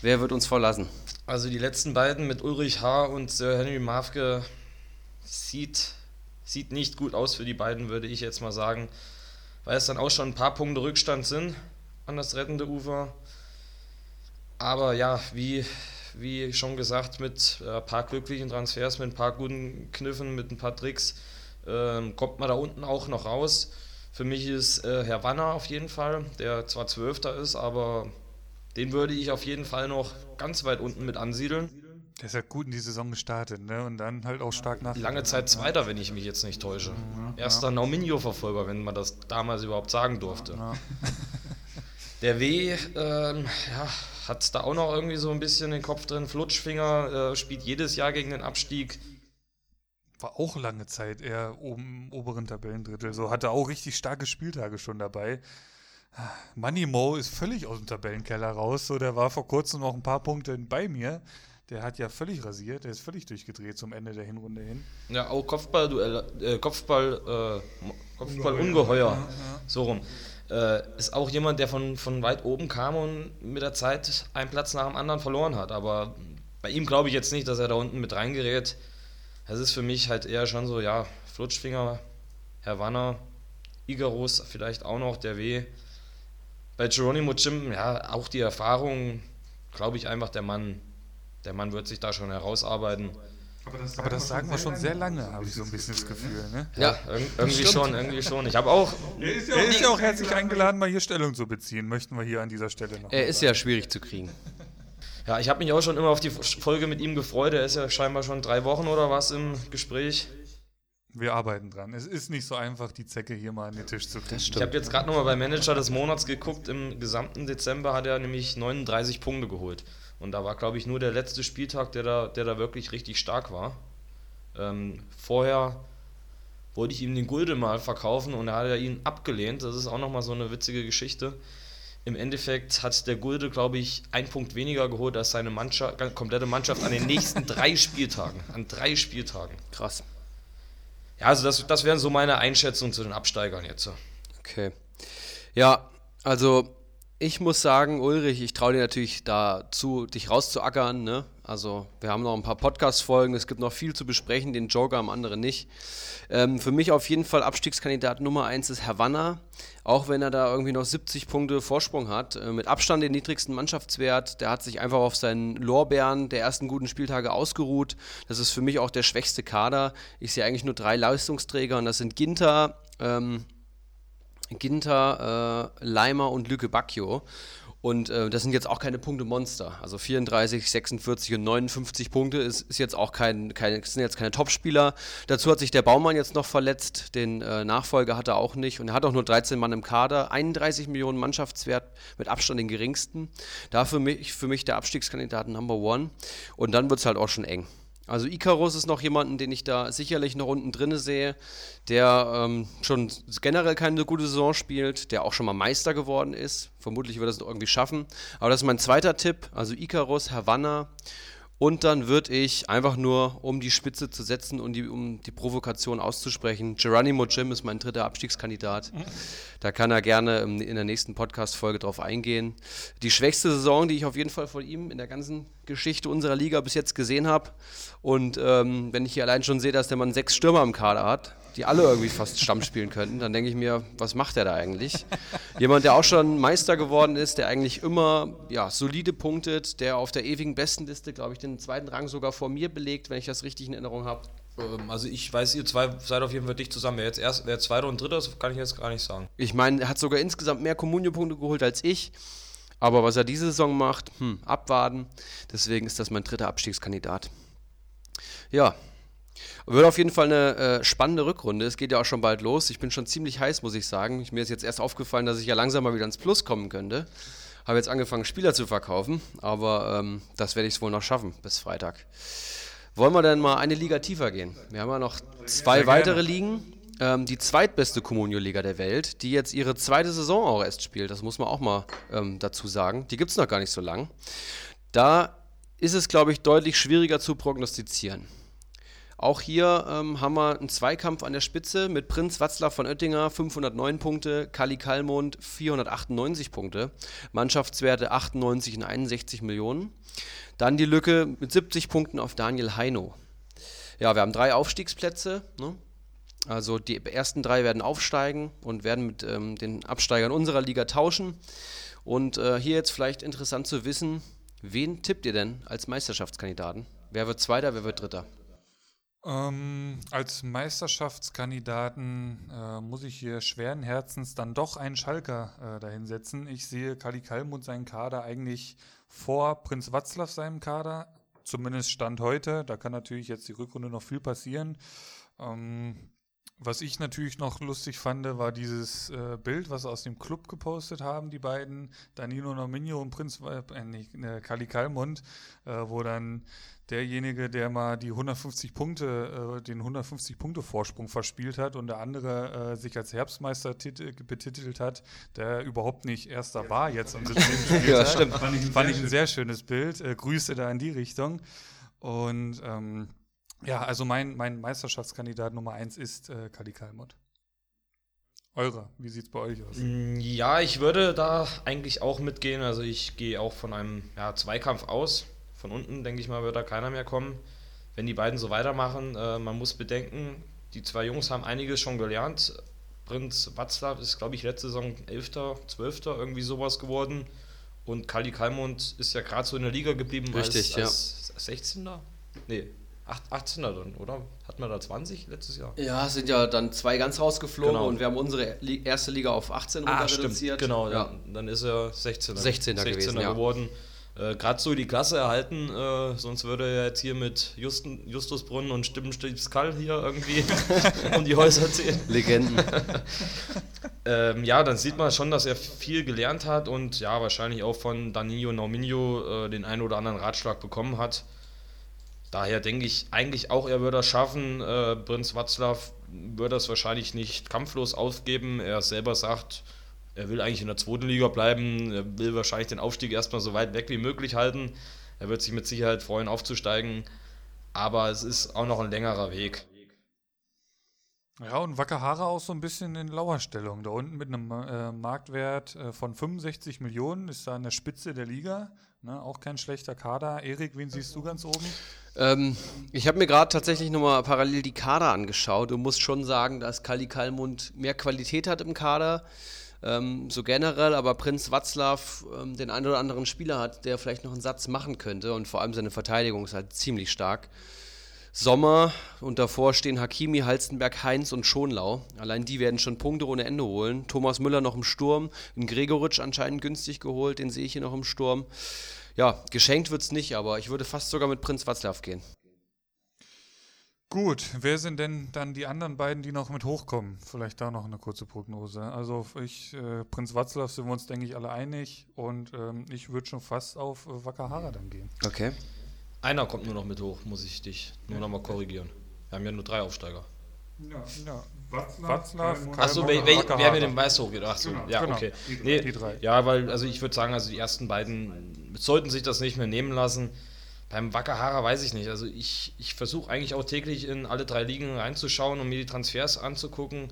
Wer wird uns verlassen? Also die letzten beiden mit Ulrich H. und Sir Henry Mafke sieht, sieht nicht gut aus für die beiden, würde ich jetzt mal sagen. Weil es dann auch schon ein paar Punkte Rückstand sind an das rettende Ufer. Aber ja, wie, wie schon gesagt, mit ein paar glücklichen Transfers, mit ein paar guten Kniffen, mit ein paar Tricks, ähm, kommt man da unten auch noch raus. Für mich ist äh, Herr Wanner auf jeden Fall, der zwar Zwölfter ist, aber den würde ich auf jeden Fall noch ganz weit unten mit ansiedeln. Der ist ja gut in die Saison gestartet, ne? Und dann halt auch stark nach. Lange Zeit Zweiter, wenn ich mich jetzt nicht täusche. Erster Nauminio-Verfolger, wenn man das damals überhaupt sagen durfte. Ja. Der W ähm, ja, hat da auch noch irgendwie so ein bisschen den Kopf drin. Flutschfinger äh, spielt jedes Jahr gegen den Abstieg. War auch lange Zeit eher oben im oberen Tabellendrittel. So hatte auch richtig starke Spieltage schon dabei. Money Mo ist völlig aus dem Tabellenkeller raus. So, der war vor kurzem noch ein paar Punkte bei mir. Der hat ja völlig rasiert, der ist völlig durchgedreht zum Ende der Hinrunde hin. Ja, auch Kopfball, äh, Kopfball, äh, Kopfball-Ungeheuer. So rum. Äh, ist auch jemand, der von, von weit oben kam und mit der Zeit einen Platz nach dem anderen verloren hat. Aber bei ihm glaube ich jetzt nicht, dass er da unten mit reingerät. Das ist für mich halt eher schon so, ja, Flutschfinger, Herr Wanner, Igarus vielleicht auch noch, der W. Bei Geronimo Jim, ja, auch die Erfahrung, glaube ich einfach, der Mann, der Mann wird sich da schon herausarbeiten. Aber das sagen wir schon sehr lange, habe ich so ein bisschen das Gefühl. Ne? Ja, Ir irgendwie schon, irgendwie schon. Ich habe auch, Er ist ja auch herzlich eingeladen, mal hier Stellung zu beziehen. Möchten wir hier an dieser Stelle noch. er ist ja schwierig zu kriegen. ja, ich habe mich auch schon immer auf die Folge mit ihm gefreut. Er ist ja scheinbar schon drei Wochen oder was im Gespräch. Wir arbeiten dran. Es ist nicht so einfach, die Zecke hier mal an den Tisch zu kriegen. Ich habe jetzt gerade nochmal bei Manager des Monats geguckt. Im gesamten Dezember hat er nämlich 39 Punkte geholt. Und da war, glaube ich, nur der letzte Spieltag, der da, der da wirklich richtig stark war. Ähm, vorher wollte ich ihm den Gulde mal verkaufen und er hat ja ihn abgelehnt. Das ist auch nochmal so eine witzige Geschichte. Im Endeffekt hat der Gulde, glaube ich, einen Punkt weniger geholt als seine Mannschaft, komplette Mannschaft an den nächsten drei Spieltagen. An drei Spieltagen. Krass. Ja, also das, das wären so meine Einschätzungen zu den Absteigern jetzt. Okay. Ja, also ich muss sagen, Ulrich, ich traue dir natürlich dazu, dich rauszuackern. Ne? Also wir haben noch ein paar Podcast-Folgen, es gibt noch viel zu besprechen, den Joker am anderen nicht. Ähm, für mich auf jeden Fall Abstiegskandidat Nummer 1 ist Havanna, auch wenn er da irgendwie noch 70 Punkte Vorsprung hat. Äh, mit Abstand den niedrigsten Mannschaftswert. Der hat sich einfach auf seinen Lorbeeren der ersten guten Spieltage ausgeruht. Das ist für mich auch der schwächste Kader. Ich sehe eigentlich nur drei Leistungsträger und das sind Ginter, ähm, Ginter, äh, Leimer und Lücke Bacchio. Und äh, das sind jetzt auch keine Punkte-Monster. Also 34, 46 und 59 Punkte ist, ist jetzt auch kein, kein, sind jetzt keine Topspieler. Dazu hat sich der Baumann jetzt noch verletzt. Den äh, Nachfolger hat er auch nicht. Und er hat auch nur 13 Mann im Kader. 31 Millionen Mannschaftswert mit Abstand den geringsten. Da für mich, für mich der Abstiegskandidat Number One. Und dann wird es halt auch schon eng. Also Icarus ist noch jemanden, den ich da sicherlich noch unten drinne sehe, der ähm, schon generell keine gute Saison spielt, der auch schon mal Meister geworden ist. Vermutlich wird er es irgendwie schaffen. Aber das ist mein zweiter Tipp. Also Icarus, Havanna Und dann würde ich einfach nur, um die Spitze zu setzen und die, um die Provokation auszusprechen, Geronimo Jim ist mein dritter Abstiegskandidat. Da kann er gerne in der nächsten Podcast-Folge drauf eingehen. Die schwächste Saison, die ich auf jeden Fall von ihm in der ganzen Geschichte unserer Liga bis jetzt gesehen habe. Und ähm, wenn ich hier allein schon sehe, dass der Mann sechs Stürmer im Kader hat, die alle irgendwie fast Stamm spielen könnten, dann denke ich mir, was macht er da eigentlich? Jemand, der auch schon Meister geworden ist, der eigentlich immer ja, solide punktet, der auf der ewigen Bestenliste, glaube ich, den zweiten Rang sogar vor mir belegt, wenn ich das richtig in Erinnerung habe. Ähm, also ich weiß, ihr zwei seid auf jeden Fall dicht zusammen. Wer jetzt erst, wer zweiter und dritter ist, kann ich jetzt gar nicht sagen. Ich meine, er hat sogar insgesamt mehr Kommunio-Punkte geholt als ich. Aber was er diese Saison macht, hm, abwarten. Deswegen ist das mein dritter Abstiegskandidat. Ja, wird auf jeden Fall eine äh, spannende Rückrunde. Es geht ja auch schon bald los. Ich bin schon ziemlich heiß, muss ich sagen. Ich, mir ist jetzt erst aufgefallen, dass ich ja langsam mal wieder ins Plus kommen könnte. Habe jetzt angefangen, Spieler zu verkaufen, aber ähm, das werde ich wohl noch schaffen bis Freitag. Wollen wir denn mal eine Liga tiefer gehen? Wir haben ja noch zwei weitere Ligen. Ähm, die zweitbeste Comunio-Liga der Welt, die jetzt ihre zweite Saison auch erst spielt. Das muss man auch mal ähm, dazu sagen. Die gibt es noch gar nicht so lang. Da ist es, glaube ich, deutlich schwieriger zu prognostizieren. Auch hier ähm, haben wir einen Zweikampf an der Spitze mit Prinz Watzlaw von Oettinger 509 Punkte, Kali Kalmund 498 Punkte, Mannschaftswerte 98 und 61 Millionen. Dann die Lücke mit 70 Punkten auf Daniel Heino. Ja, wir haben drei Aufstiegsplätze. Ne? Also die ersten drei werden aufsteigen und werden mit ähm, den Absteigern unserer Liga tauschen. Und äh, hier jetzt vielleicht interessant zu wissen, wen tippt ihr denn als Meisterschaftskandidaten? Wer wird Zweiter, wer wird Dritter? Ähm, als Meisterschaftskandidaten äh, muss ich hier schweren Herzens dann doch einen Schalker äh, dahinsetzen. Ich sehe Kali Kalmund seinen Kader eigentlich vor Prinz Watzlaw seinem Kader, zumindest Stand heute. Da kann natürlich jetzt die Rückrunde noch viel passieren. Ähm, was ich natürlich noch lustig fand, war dieses äh, Bild, was aus dem Club gepostet haben, die beiden, Danilo Nominio und Prinz äh, nicht, äh, Kali Kalmund, äh, wo dann derjenige, der mal die 150 Punkte, äh, den 150 Punkte Vorsprung verspielt hat und der andere äh, sich als Herbstmeister betitelt hat, der überhaupt nicht Erster war jetzt und 17 Ja, stimmt. Fand ich, fand ich ein sehr schönes Bild. Äh, Grüße da in die Richtung. Und ähm, ja, also mein, mein Meisterschaftskandidat Nummer eins ist äh, Kali Kalmott. Eure, wie sieht es bei euch aus? Mm, ja, ich würde da eigentlich auch mitgehen. Also ich gehe auch von einem ja, Zweikampf aus. Von unten, denke ich mal, wird da keiner mehr kommen. Wenn die beiden so weitermachen, äh, man muss bedenken, die zwei Jungs haben einiges schon gelernt. Prinz Watzlaw ist, glaube ich, letzte Saison 11., 12. irgendwie sowas geworden. Und Kali Kalmund ist ja gerade so in der Liga geblieben Richtig, als, als 16. Nee, 18er dann, oder? Hatten wir da 20 letztes Jahr? Ja, sind ja dann zwei ganz rausgeflogen Genau. und wir haben unsere erste Liga auf 18 runter reduziert. Genau, ja. dann, dann ist er 16er, 16er gewesen, ja. Äh, Gerade so die Klasse erhalten, äh, sonst würde er jetzt hier mit Justen, Justusbrunnen und Stimmenstiebskall hier irgendwie um die Häuser ziehen. Legenden. Ähm, ja, dann sieht man schon, dass er viel gelernt hat und ja, wahrscheinlich auch von Danilo Nauminho äh, den einen oder anderen Ratschlag bekommen hat. Daher denke ich eigentlich auch, er würde das schaffen. Äh, Prinz Watzlaw würde das wahrscheinlich nicht kampflos aufgeben. Er selber sagt, er will eigentlich in der zweiten Liga bleiben. Er will wahrscheinlich den Aufstieg erstmal so weit weg wie möglich halten. Er wird sich mit Sicherheit freuen, aufzusteigen. Aber es ist auch noch ein längerer Weg. Ja, und Wakahara auch so ein bisschen in Lauerstellung. Da unten mit einem äh, Marktwert äh, von 65 Millionen ist da an der Spitze der Liga. Ne, auch kein schlechter Kader. Erik, wen siehst du ganz oben? ähm, ich habe mir gerade tatsächlich nochmal parallel die Kader angeschaut und muss schon sagen, dass Kali Kalmund mehr Qualität hat im Kader. Ähm, so generell, aber Prinz Watzlaw ähm, den einen oder anderen Spieler hat, der vielleicht noch einen Satz machen könnte und vor allem seine Verteidigung ist halt ziemlich stark. Sommer und davor stehen Hakimi, Halstenberg, Heinz und Schonlau. Allein die werden schon Punkte ohne Ende holen. Thomas Müller noch im Sturm, einen Gregoritsch anscheinend günstig geholt, den sehe ich hier noch im Sturm. Ja, geschenkt wird's nicht, aber ich würde fast sogar mit Prinz Watzlaw gehen. Gut, wer sind denn dann die anderen beiden, die noch mit hochkommen? Vielleicht da noch eine kurze Prognose. Also ich, äh, Prinz Watzlaw sind wir uns, denke ich, alle einig und ähm, ich würde schon fast auf äh, Wakahara dann gehen. Okay. Einer kommt nur noch mit hoch, muss ich dich nur noch mal korrigieren. Wir haben ja nur drei Aufsteiger. Ja, ja. Watzlaw, Achso, wer, wer, wer mir den Meister hochgeht. Achso, Genau, ja, genau. okay. Die Nee, die drei. Ja, weil, also ich würde sagen, also die ersten beiden sollten sich das nicht mehr nehmen lassen. Beim Wakahara weiß ich nicht. Also ich, ich versuche eigentlich auch täglich in alle drei Ligen reinzuschauen, um mir die Transfers anzugucken.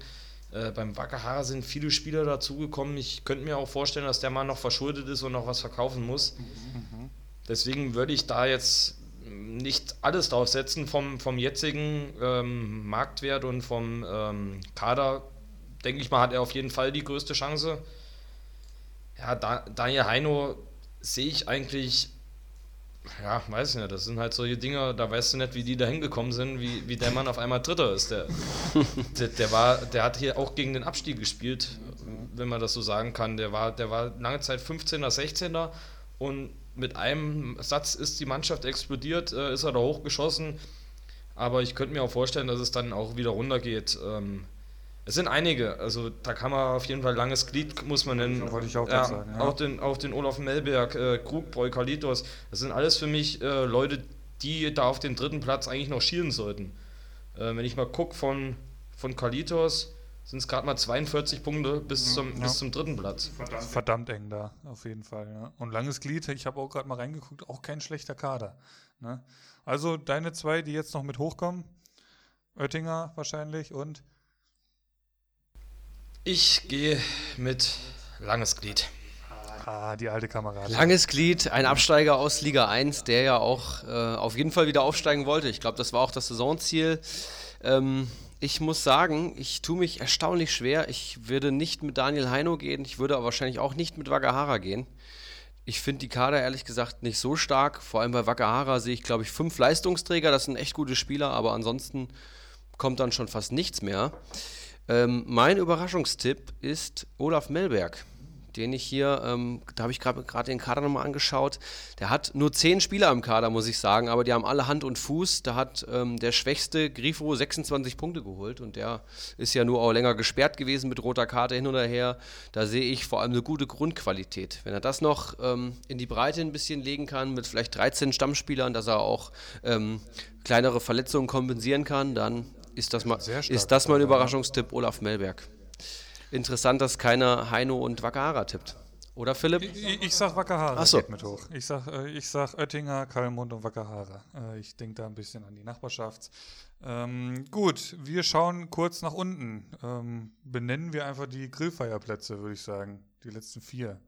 Äh, beim Wakahara sind viele Spieler dazugekommen. Ich könnte mir auch vorstellen, dass der Mann noch verschuldet ist und noch was verkaufen muss. Deswegen würde ich da jetzt nicht alles drauf setzen vom, vom jetzigen ähm, Marktwert und vom ähm, Kader. Denke ich mal, hat er auf jeden Fall die größte Chance. Ja, da, Daniel Heino sehe ich eigentlich ja, weiß ich nicht. Das sind halt solche Dinge, da weißt du nicht, wie die da hingekommen sind, wie, wie der Mann auf einmal Dritter ist. Der, der, der, war, der hat hier auch gegen den Abstieg gespielt, wenn man das so sagen kann. Der war, der war lange Zeit 15er, 16er und mit einem Satz ist die Mannschaft explodiert, äh, ist er da hochgeschossen. Aber ich könnte mir auch vorstellen, dass es dann auch wieder runtergeht. Ähm, es sind einige, also da kann man auf jeden Fall langes Glied, muss man nennen. Wollte ich auch ja, sagen. Ja. Auch, den, auch den Olaf Melberg, äh, Krugboy, Kalitos, das sind alles für mich äh, Leute, die da auf den dritten Platz eigentlich noch schielen sollten. Äh, wenn ich mal gucke von, von Kalitos, sind es gerade mal 42 Punkte bis zum, ja. bis zum dritten Platz. Verdammt, verdammt eng da, auf jeden Fall. Ja. Und langes Glied, ich habe auch gerade mal reingeguckt, auch kein schlechter Kader. Ne? Also deine zwei, die jetzt noch mit hochkommen, Oettinger wahrscheinlich und ich gehe mit Langes Glied. Ah, die alte Kamerad. Langes Glied, ein Absteiger aus Liga 1, der ja auch äh, auf jeden Fall wieder aufsteigen wollte. Ich glaube, das war auch das Saisonziel. Ähm, ich muss sagen, ich tue mich erstaunlich schwer. Ich würde nicht mit Daniel Heino gehen. Ich würde aber wahrscheinlich auch nicht mit Wakahara gehen. Ich finde die Kader ehrlich gesagt nicht so stark. Vor allem bei Wakahara sehe ich, glaube ich, fünf Leistungsträger. Das sind echt gute Spieler, aber ansonsten kommt dann schon fast nichts mehr. Ähm, mein Überraschungstipp ist Olaf Melberg, den ich hier, ähm, da habe ich gerade den Kader nochmal angeschaut. Der hat nur zehn Spieler im Kader, muss ich sagen, aber die haben alle Hand und Fuß. Da hat ähm, der schwächste Grifo 26 Punkte geholt und der ist ja nur auch länger gesperrt gewesen mit roter Karte hin und her. Da sehe ich vor allem eine gute Grundqualität. Wenn er das noch ähm, in die Breite ein bisschen legen kann, mit vielleicht 13 Stammspielern, dass er auch ähm, kleinere Verletzungen kompensieren kann, dann ist das, mal, ist das mein Überraschungstipp, Olaf Melberg. Interessant, dass keiner Heino und Wakahara tippt. Oder Philipp? Ich, ich sag Wakahara Ach so. geht mit hoch. Ich sag, äh, ich sag Oettinger, Kalmund und Wakahara. Äh, ich denke da ein bisschen an die Nachbarschaft. Ähm, gut, wir schauen kurz nach unten. Ähm, benennen wir einfach die Grillfeierplätze, würde ich sagen. Die letzten vier.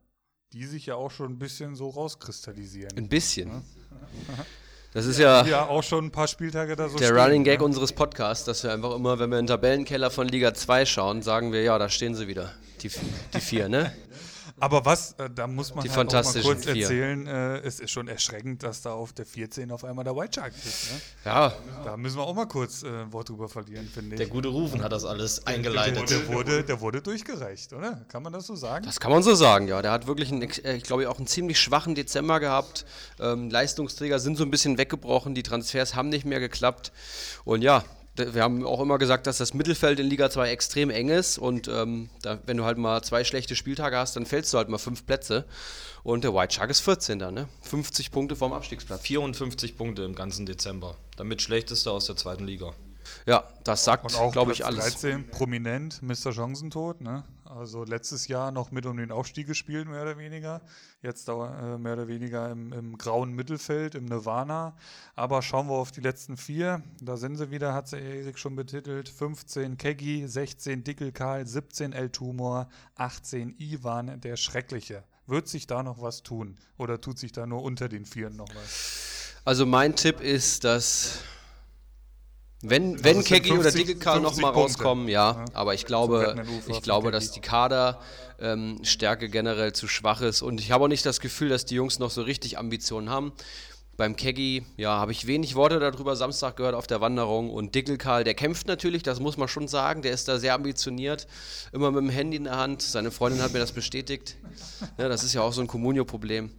Die sich ja auch schon ein bisschen so rauskristallisieren. Ein bisschen. Ja? Das ist ja, ja auch schon ein paar Spieltage da so der stehen, Running Gag ja. unseres Podcasts, dass wir einfach immer, wenn wir in den Tabellenkeller von Liga 2 schauen, sagen wir, ja, da stehen sie wieder, die, die vier, ne? Aber was, äh, da muss man die halt auch mal kurz vier. erzählen, äh, es ist schon erschreckend, dass da auf der 14 auf einmal der White Shark ist. Ne? Ja. Da müssen wir auch mal kurz äh, ein Wort drüber verlieren, finde ich. Der gute Rufen hat das alles eingeleitet. Der, der, wurde, der wurde durchgereicht, oder? Kann man das so sagen? Das kann man so sagen, ja. Der hat wirklich, einen, äh, ich glaube, auch einen ziemlich schwachen Dezember gehabt. Ähm, Leistungsträger sind so ein bisschen weggebrochen, die Transfers haben nicht mehr geklappt. Und ja, wir haben auch immer gesagt, dass das Mittelfeld in Liga 2 extrem eng ist und ähm, da, wenn du halt mal zwei schlechte Spieltage hast, dann fällst du halt mal fünf Plätze. Und der White Shark ist 14. Ne? 50 Punkte vom Abstiegsplatz. 54 Punkte im ganzen Dezember. Damit schlechteste aus der zweiten Liga. Ja, das sagt, glaube ich, alles. 13 prominent, Mr. Chancentod, ne? Also letztes Jahr noch mit um den Aufstieg gespielt, mehr oder weniger. Jetzt äh, mehr oder weniger im, im, grauen Mittelfeld, im Nirvana. Aber schauen wir auf die letzten vier. Da sind sie wieder, hat sie Erik schon betitelt. 15 Keggy, 16 Dickelkarl, 17 El Tumor, 18 Ivan, der Schreckliche. Wird sich da noch was tun? Oder tut sich da nur unter den Vieren noch was? Also mein Tipp ist, dass wenn, wenn Keggy oder Dickelkarl nochmal rauskommen, ja, ja, aber ich glaube, ich glaube, dass die Kaderstärke ähm, generell zu schwach ist. Und ich habe auch nicht das Gefühl, dass die Jungs noch so richtig Ambitionen haben. Beim Keggy, ja, habe ich wenig Worte darüber. Samstag gehört auf der Wanderung. Und Dickelkarl, der kämpft natürlich, das muss man schon sagen, der ist da sehr ambitioniert, immer mit dem Handy in der Hand, seine Freundin hat mir das bestätigt, ja, das ist ja auch so ein Communio-Problem,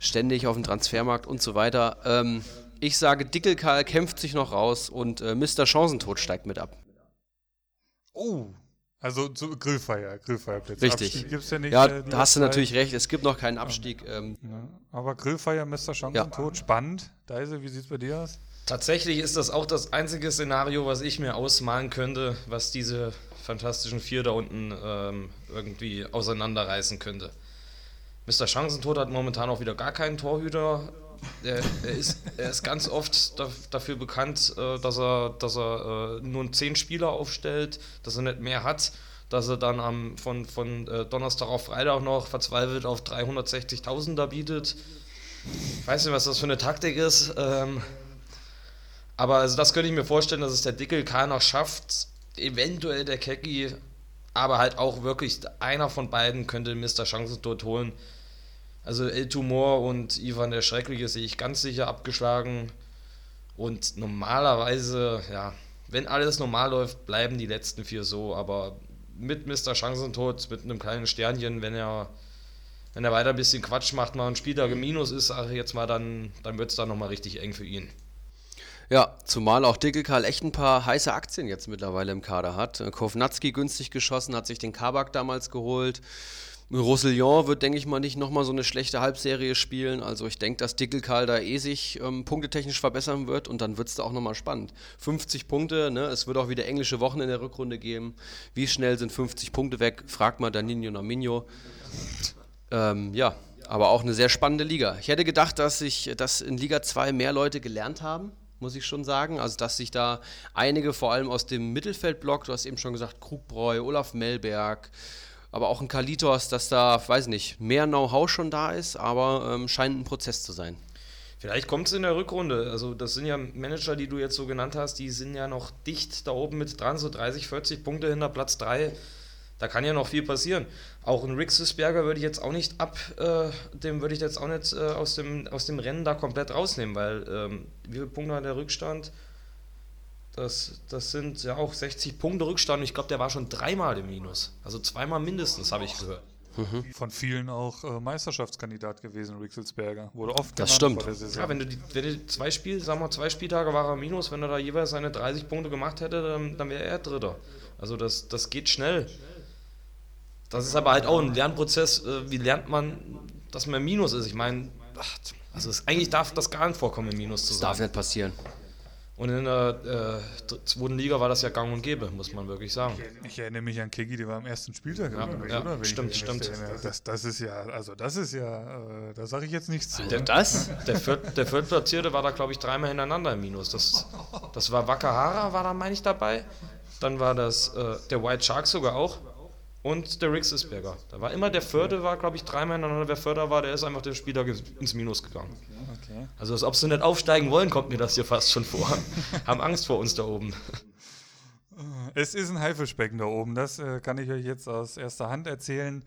ständig auf dem Transfermarkt und so weiter. Ähm, ich sage, Dickelkarl kämpft sich noch raus und äh, Mr. Chancentod steigt mit ab. Oh, also zu Grillfeier, Grillfeierplätze. Richtig. Gibt's ja, nicht, ja äh, da hast du natürlich recht, es gibt noch keinen Abstieg. Ähm. Ja, aber Grillfeier, Mr. Chancentod, ja. spannend. Deise, wie sieht es bei dir aus? Tatsächlich ist das auch das einzige Szenario, was ich mir ausmalen könnte, was diese fantastischen vier da unten ähm, irgendwie auseinanderreißen könnte. Mr. Chancentod hat momentan auch wieder gar keinen Torhüter er, er, ist, er ist ganz oft da, dafür bekannt, äh, dass er, dass er äh, nur zehn Spieler aufstellt, dass er nicht mehr hat, dass er dann am, von, von äh, Donnerstag auf Freitag noch verzweifelt auf 360.000 da bietet. Ich weiß nicht, was das für eine Taktik ist. Ähm, aber also das könnte ich mir vorstellen, dass es der Dickel keiner schafft, eventuell der Kecki, aber halt auch wirklich einer von beiden könnte Mr. Chancentod holen. Also El Tumor und Ivan der Schreckliche sehe ich ganz sicher abgeschlagen. Und normalerweise, ja, wenn alles normal läuft, bleiben die letzten vier so. Aber mit Mr. Chancentod, mit einem kleinen Sternchen, wenn er, wenn er weiter ein bisschen Quatsch macht, mal ein Spieltag im Minus ist, ich jetzt mal, dann, dann wird es dann nochmal richtig eng für ihn. Ja, zumal auch Dickelkarl echt ein paar heiße Aktien jetzt mittlerweile im Kader hat. Kovnatski günstig geschossen, hat sich den Kabak damals geholt. Roussillon wird, denke ich mal, nicht nochmal so eine schlechte Halbserie spielen. Also ich denke, dass Dickelkarl da eh sich ähm, punktetechnisch verbessern wird und dann wird es da auch nochmal spannend. 50 Punkte, ne? es wird auch wieder englische Wochen in der Rückrunde geben. Wie schnell sind 50 Punkte weg? Fragt mal Danino Naminho. Ähm, ja, aber auch eine sehr spannende Liga. Ich hätte gedacht, dass, ich, dass in Liga 2 mehr Leute gelernt haben muss ich schon sagen. Also, dass sich da einige, vor allem aus dem Mittelfeldblock, du hast eben schon gesagt, Krugbräu, Olaf Melberg, aber auch ein Kalitos, dass da, weiß nicht, mehr Know-how schon da ist, aber ähm, scheint ein Prozess zu sein. Vielleicht kommt es in der Rückrunde. Also, das sind ja Manager, die du jetzt so genannt hast, die sind ja noch dicht da oben mit dran, so 30, 40 Punkte hinter Platz 3. Da kann ja noch viel passieren. Auch ein Rick Sisberger würde ich jetzt auch nicht ab, äh, dem würde ich jetzt auch nicht äh, aus, dem, aus dem Rennen da komplett rausnehmen, weil ähm, wie viele Punkte hat der Rückstand? Das, das sind ja auch 60 Punkte Rückstand. Und ich glaube, der war schon dreimal im Minus. Also zweimal mindestens, habe ich gehört. Mhm. Von vielen auch äh, Meisterschaftskandidat gewesen, Rixelsberger. Wurde oft Das stimmt. Ja, wenn du, die, wenn du zwei Spiele, sagen wir zwei Spieltage war er Minus, wenn er da jeweils seine 30 Punkte gemacht hätte, dann, dann wäre er Dritter. Also das, das geht schnell. Das ist aber halt auch ein Lernprozess. Äh, wie lernt man, dass man im Minus ist? Ich meine, also es, eigentlich darf das gar nicht vorkommen, im Minus zu sein. Das darf nicht passieren. Und in der äh, zweiten Liga war das ja gang und gäbe, muss man wirklich sagen. Ich erinnere mich an Kegi, der war am ersten Spieltag. Ja, ich, ja, oder? Wenn stimmt, stimmt. Das, das ist ja, also das ist ja, äh, da sage ich jetzt nichts zu. Der, das? Der, Viert, der Viertplatzierte war da, glaube ich, dreimal hintereinander im Minus. Das, das war Wakahara, war da, meine ich, dabei. Dann war das äh, der White Shark sogar auch. Und der Rick Sisberger. Da war immer der Vierte, war, glaube ich, dreimal hintereinander. Wer Vierter war, der ist einfach den Spieltag ins- Minus gegangen. Okay. Also, als ob sie nicht aufsteigen wollen, kommt mir das hier fast schon vor. Haben Angst vor uns da oben. Es ist ein Haifischbecken da oben, das äh, kann ich euch jetzt aus erster Hand erzählen.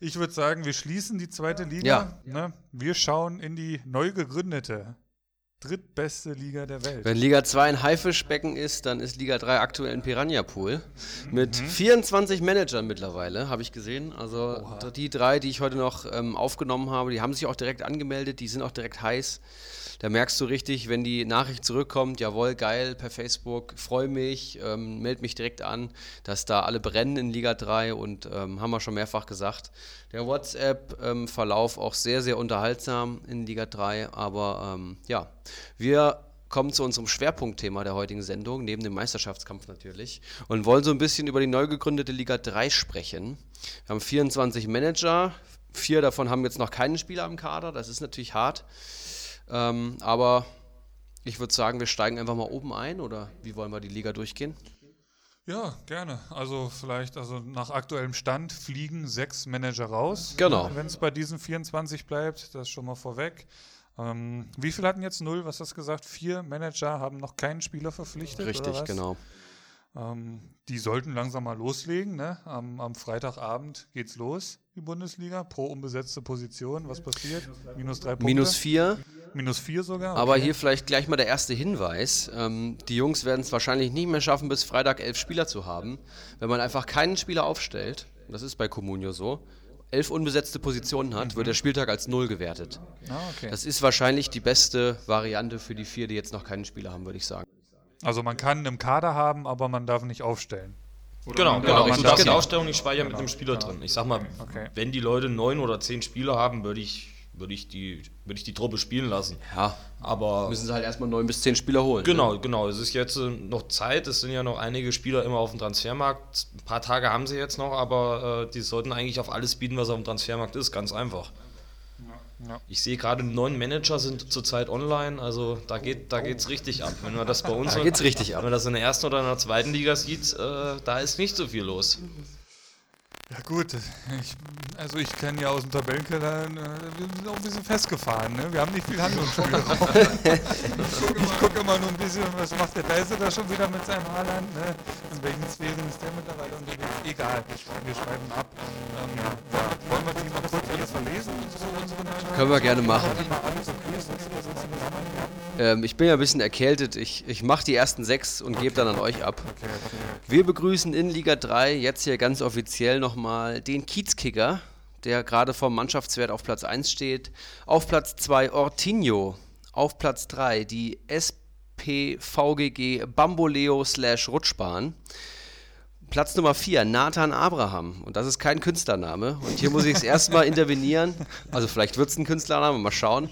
Ich würde sagen, wir schließen die zweite Liga. Ne? Wir schauen in die neu gegründete drittbeste Liga der Welt. Wenn Liga 2 ein Haifischbecken ist, dann ist Liga 3 aktuell ein Piranha-Pool. Mit 24 Managern mittlerweile, habe ich gesehen. Also die drei, die ich heute noch ähm, aufgenommen habe, die haben sich auch direkt angemeldet, die sind auch direkt heiß. Da merkst du richtig, wenn die Nachricht zurückkommt, jawohl, geil, per Facebook, freue mich, ähm, melde mich direkt an, dass da alle brennen in Liga 3 und ähm, haben wir schon mehrfach gesagt. Der WhatsApp-Verlauf auch sehr, sehr unterhaltsam in Liga 3, aber ähm, ja, wir kommen zu unserem Schwerpunktthema der heutigen Sendung, neben dem Meisterschaftskampf natürlich, und wollen so ein bisschen über die neu gegründete Liga 3 sprechen. Wir haben 24 Manager, vier davon haben jetzt noch keinen Spieler im Kader, das ist natürlich hart. Ähm, aber ich würde sagen, wir steigen einfach mal oben ein oder wie wollen wir die Liga durchgehen? Ja, gerne. Also vielleicht, also nach aktuellem Stand fliegen sechs Manager raus. Genau. Wenn es bei diesen 24 bleibt, das schon mal vorweg. Ähm, wie viel hatten jetzt null? Was hast du gesagt? Vier Manager haben noch keinen Spieler verpflichtet. Richtig, genau. Ähm, die sollten langsam mal loslegen. Ne? Am, am Freitagabend geht's los, die Bundesliga, pro unbesetzte Position. Was passiert? Minus drei Punkte. Minus vier, Minus vier sogar. aber okay. hier vielleicht gleich mal der erste Hinweis. Ähm, die Jungs werden es wahrscheinlich nicht mehr schaffen, bis Freitag elf Spieler zu haben. Wenn man einfach keinen Spieler aufstellt, das ist bei Comunio so, elf unbesetzte Positionen hat, wird der Spieltag als null gewertet. Ah, okay. Das ist wahrscheinlich die beste Variante für die vier, die jetzt noch keinen Spieler haben, würde ich sagen. Also man kann einen Kader haben, aber man darf nicht aufstellen. Genau, man genau. man darfst darf- die Ausstellung nicht speichern mit einem Spieler drin. Ich sag mal, Okay. wenn die Leute neun oder zehn Spieler haben, würde ich, würde ich, die, würde ich die Truppe spielen lassen. Ja, Aber müssen sie halt erstmal neun bis zehn Spieler holen. ne? Genau, genau. Es ist jetzt äh, noch Zeit. Es sind ja noch einige Spieler immer auf dem Transfermarkt. Ein paar Tage haben sie jetzt noch, aber äh, die sollten eigentlich auf alles bieten, was auf dem Transfermarkt ist. Ganz einfach. Ja. Ich sehe gerade neun Manager sind zurzeit online, also da geht da geht's richtig ab. Wenn man das bei uns Da geht's richtig ab. Wenn man das in der ersten oder in der zweiten Liga sieht, äh, da ist nicht so viel los. Ja gut, ich, also ich kenne ja aus dem Tabellenkeller, äh, wir sind auch ein bisschen festgefahren, ne? Wir haben nicht viel Handlungsspielraum. ich gucke immer nur ein bisschen, was macht der Deise da schon wieder mit seinem Haaland, ne? In welchen Sphären ist der mittlerweile unterwegs? Egal, wir schreiben ab. Ähm, ja. Wollen wir die noch kurz alles verlesen? So Können wir gerne machen. Ähm, ich bin ja ein bisschen erkältet. Ich, ich mache die ersten sechs und gebe dann an euch ab. Wir begrüßen in Liga 3 jetzt hier ganz offiziell nochmal den Kiezkicker, der gerade vom Mannschaftswert auf Platz 1 steht. Auf Platz 2 Ortinho. Auf Platz 3 die SPVGG Bamboleo slash Rutschbahn. Platz Nummer 4, Nathan Abraham. Und das ist kein Künstlername. Und hier muss ich es erstmal intervenieren. Also vielleicht wird es ein Künstlername, mal schauen.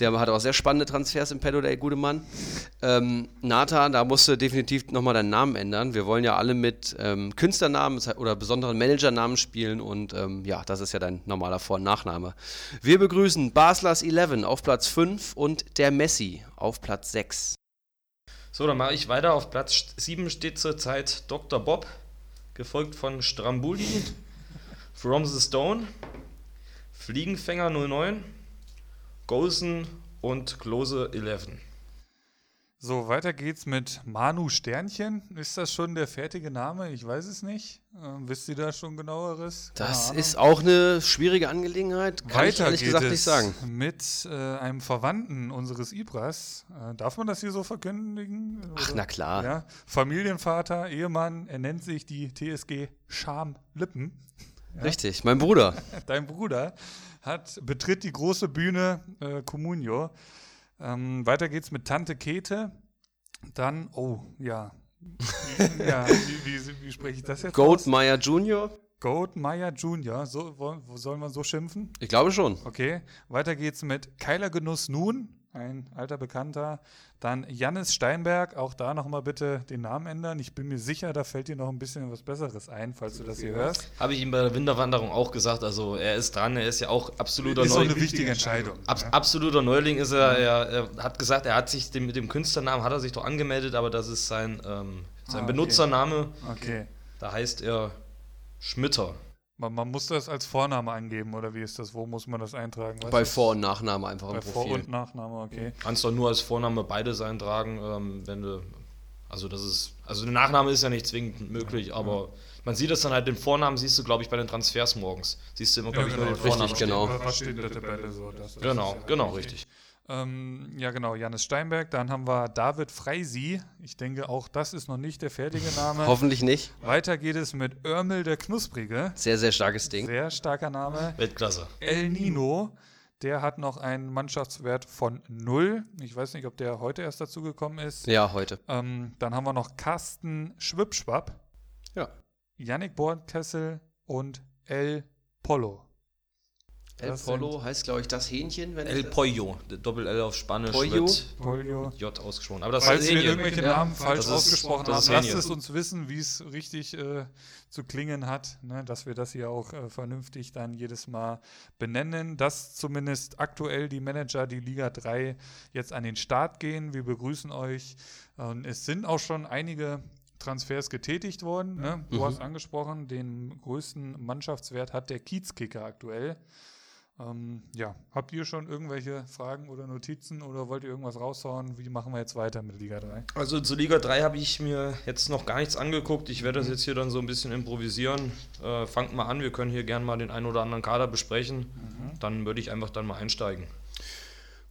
Der hat auch sehr spannende Transfers im Pedo, der gute Mann. Ähm, Nathan, da musst du definitiv nochmal deinen Namen ändern. Wir wollen ja alle mit ähm, Künstlernamen oder besonderen Managernamen spielen. Und ähm, ja, das ist ja dein normaler Vor- und Nachname. Wir begrüßen Baslers 11 auf Platz 5 und der Messi auf Platz 6. So, dann mache ich weiter. Auf Platz 7 steht zurzeit Dr. Bob, gefolgt von Strambuli, From the Stone, Fliegenfänger 09, Golsen und Klose 11. So, weiter geht's mit Manu Sternchen. Ist das schon der fertige Name? Ich weiß es nicht. Ähm, wisst ihr da schon genaueres? Keine Das Ahnung. ist auch eine schwierige Angelegenheit. Kann ich Weiter ehrlich geht gesagt es nicht sagen. mit äh, einem Verwandten unseres Ibras. Äh, darf man das hier so verkündigen? Ach, Oder? na klar. Ja, Familienvater, Ehemann, er nennt sich die TSG Schamlippen. Richtig, mein Bruder. Dein Bruder hat, betritt die große Bühne äh, Comunio. Ähm, weiter geht's mit Tante Kete. Dann, oh, ja. ja, wie, wie, wie spreche ich das jetzt aus? Goldmeier Jr.? Goat Meyer Jr. So, wo, wo soll man so schimpfen? Ich glaube schon. Okay, weiter geht's mit Keiler Genuss Nun, ein alter Bekannter. Dann Jannis Steinberg, auch da nochmal bitte den Namen ändern. Ich bin mir sicher, da fällt dir noch ein bisschen was Besseres ein, falls du das hier hörst. Habe ich ihm bei der Winterwanderung auch gesagt. Also er ist dran, er ist ja auch absoluter Ist so Neuling. eine wichtige Entscheidung. Ab, absoluter Neuling ist er, er. Er hat gesagt, er hat sich dem, mit dem Künstlernamen hat er sich doch angemeldet, aber das ist sein, ähm, sein Ah, okay. Benutzername. Okay. Da heißt er Schmitter. Man, man muss das als Vorname angeben, oder wie ist das? Wo muss man das eintragen? Weißt Bei du's? Vor- und Nachname einfach im Bei Vor- Profil. und Nachname, okay. Kannst doch nur als Vorname beides eintragen, ähm, wenn du. Also das ist. Also der Nachname ist ja nicht zwingend möglich, aber man sieht das dann halt, den Vornamen siehst du, glaube ich, bei den Transfers morgens. Siehst du immer, glaube ich, nur den Richtig, Vornamen. genau. Was steht in der Tabelle so? Das, das Genau, ja genau, richtig. Ähm, ja, genau, Janis Steinberg. Dann haben wir David Freisi. Ich denke, auch das ist noch nicht der fertige Name. Hoffentlich nicht. Weiter geht es mit Örmel der Knusprige. Sehr, sehr starkes Ding. Sehr starker Name. Weltklasse. El Nino. Der hat noch einen Mannschaftswert von 0. Ich weiß nicht, ob der heute erst dazugekommen ist. Ja, heute. Ähm, dann haben wir noch Carsten Schwipschwapp, Ja. Yannick Bornkessel und El Polo. El Polo heißt, glaube ich, das Hähnchen, wenn El Pollo. Doppel L auf Spanisch Pollo? Polio. J ausgesprochen. Aber das Falls ist wir Hähnchen. irgendwelche Ja, Namen falsch das ist- ausgesprochen haben, lasst es uns wissen, wie es richtig äh, zu klingen hat, ne, dass wir das hier auch äh, vernünftig dann jedes Mal benennen, dass zumindest aktuell die Manager, die Liga 3 jetzt an den Start gehen. Wir begrüßen euch. Und es sind auch schon einige Transfers getätigt worden. Ne? Du hast angesprochen, den größten Mannschaftswert hat der Kiezkicker aktuell. Ähm, ja, habt ihr schon irgendwelche Fragen oder Notizen oder wollt ihr irgendwas raushauen? Wie machen wir jetzt weiter mit Liga 3? Also zu Liga 3 habe ich mir jetzt noch gar nichts angeguckt. Ich werde das jetzt hier dann so ein bisschen improvisieren. Äh, fangt mal an, wir können hier gerne mal den einen oder anderen Kader besprechen. Dann würde ich einfach dann mal einsteigen.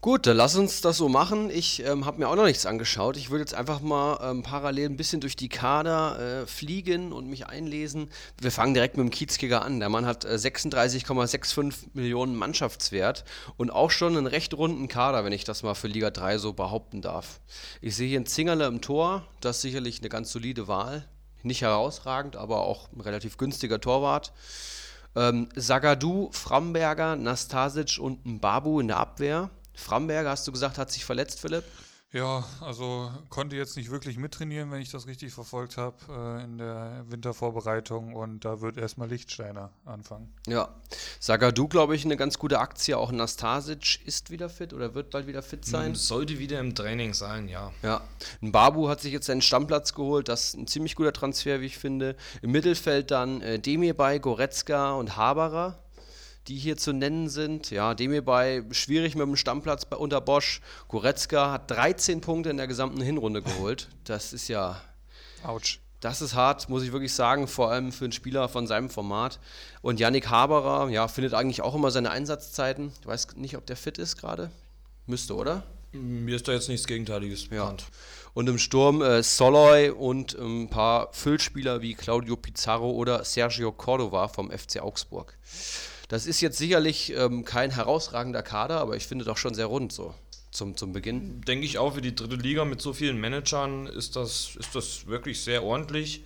Gut, dann lass uns das so machen. Ich ähm, habe mir auch noch nichts angeschaut. Ich würde jetzt einfach mal ähm, parallel ein bisschen durch die Kader äh, fliegen und mich einlesen. Wir fangen direkt mit dem Kiezkicker an. Der Mann hat äh, 36,65 Millionen Mannschaftswert und auch schon einen recht runden Kader, wenn ich das mal für Liga 3 so behaupten darf. Ich sehe hier einen Zingerle im Tor. Das ist sicherlich eine ganz solide Wahl. Nicht herausragend, aber auch ein relativ günstiger Torwart. Ähm, Framberger, Nastasic und Mbabu in der Abwehr. Framberger, hast du gesagt, hat sich verletzt, Philipp? Ja, also konnte jetzt nicht wirklich mittrainieren, wenn ich das richtig verfolgt habe äh, in der Wintervorbereitung und da wird erstmal Lichtsteiner anfangen. Ja, Sagadu, glaube ich, eine ganz gute Aktie. Auch Nastasic ist wieder fit oder wird bald wieder fit sein. Sollte wieder im Training sein, ja. Ja, ein Babu hat sich jetzt seinen Stammplatz geholt. Das ist ein ziemlich guter Transfer, wie ich finde. Im Mittelfeld dann äh, Demirbay, Goretzka und Haberer die hier zu nennen sind. Ja, Demirbay schwierig mit dem Stammplatz bei, unter Bosch. Goretzka hat 13 Punkte in der gesamten Hinrunde geholt. Das ist ja. Autsch. Das ist hart, muss ich wirklich sagen, vor allem für einen Spieler von seinem Format. Und Yannick Haberer, ja, findet eigentlich auch immer seine Einsatzzeiten. Ich weiß nicht, ob der fit ist gerade. Müsste, oder? Mir ist da jetzt nichts Gegenteiliges ja. bekannt. Und im Sturm äh, Soloy und ein paar Füllspieler wie Claudio Pizarro oder Sergio Cordova vom FC Augsburg. Das ist jetzt sicherlich ähm, kein herausragender Kader, aber ich finde doch schon sehr rund so zum, zum Beginn. Denke ich auch, für die dritte Liga mit so vielen Managern ist das, ist das wirklich sehr ordentlich.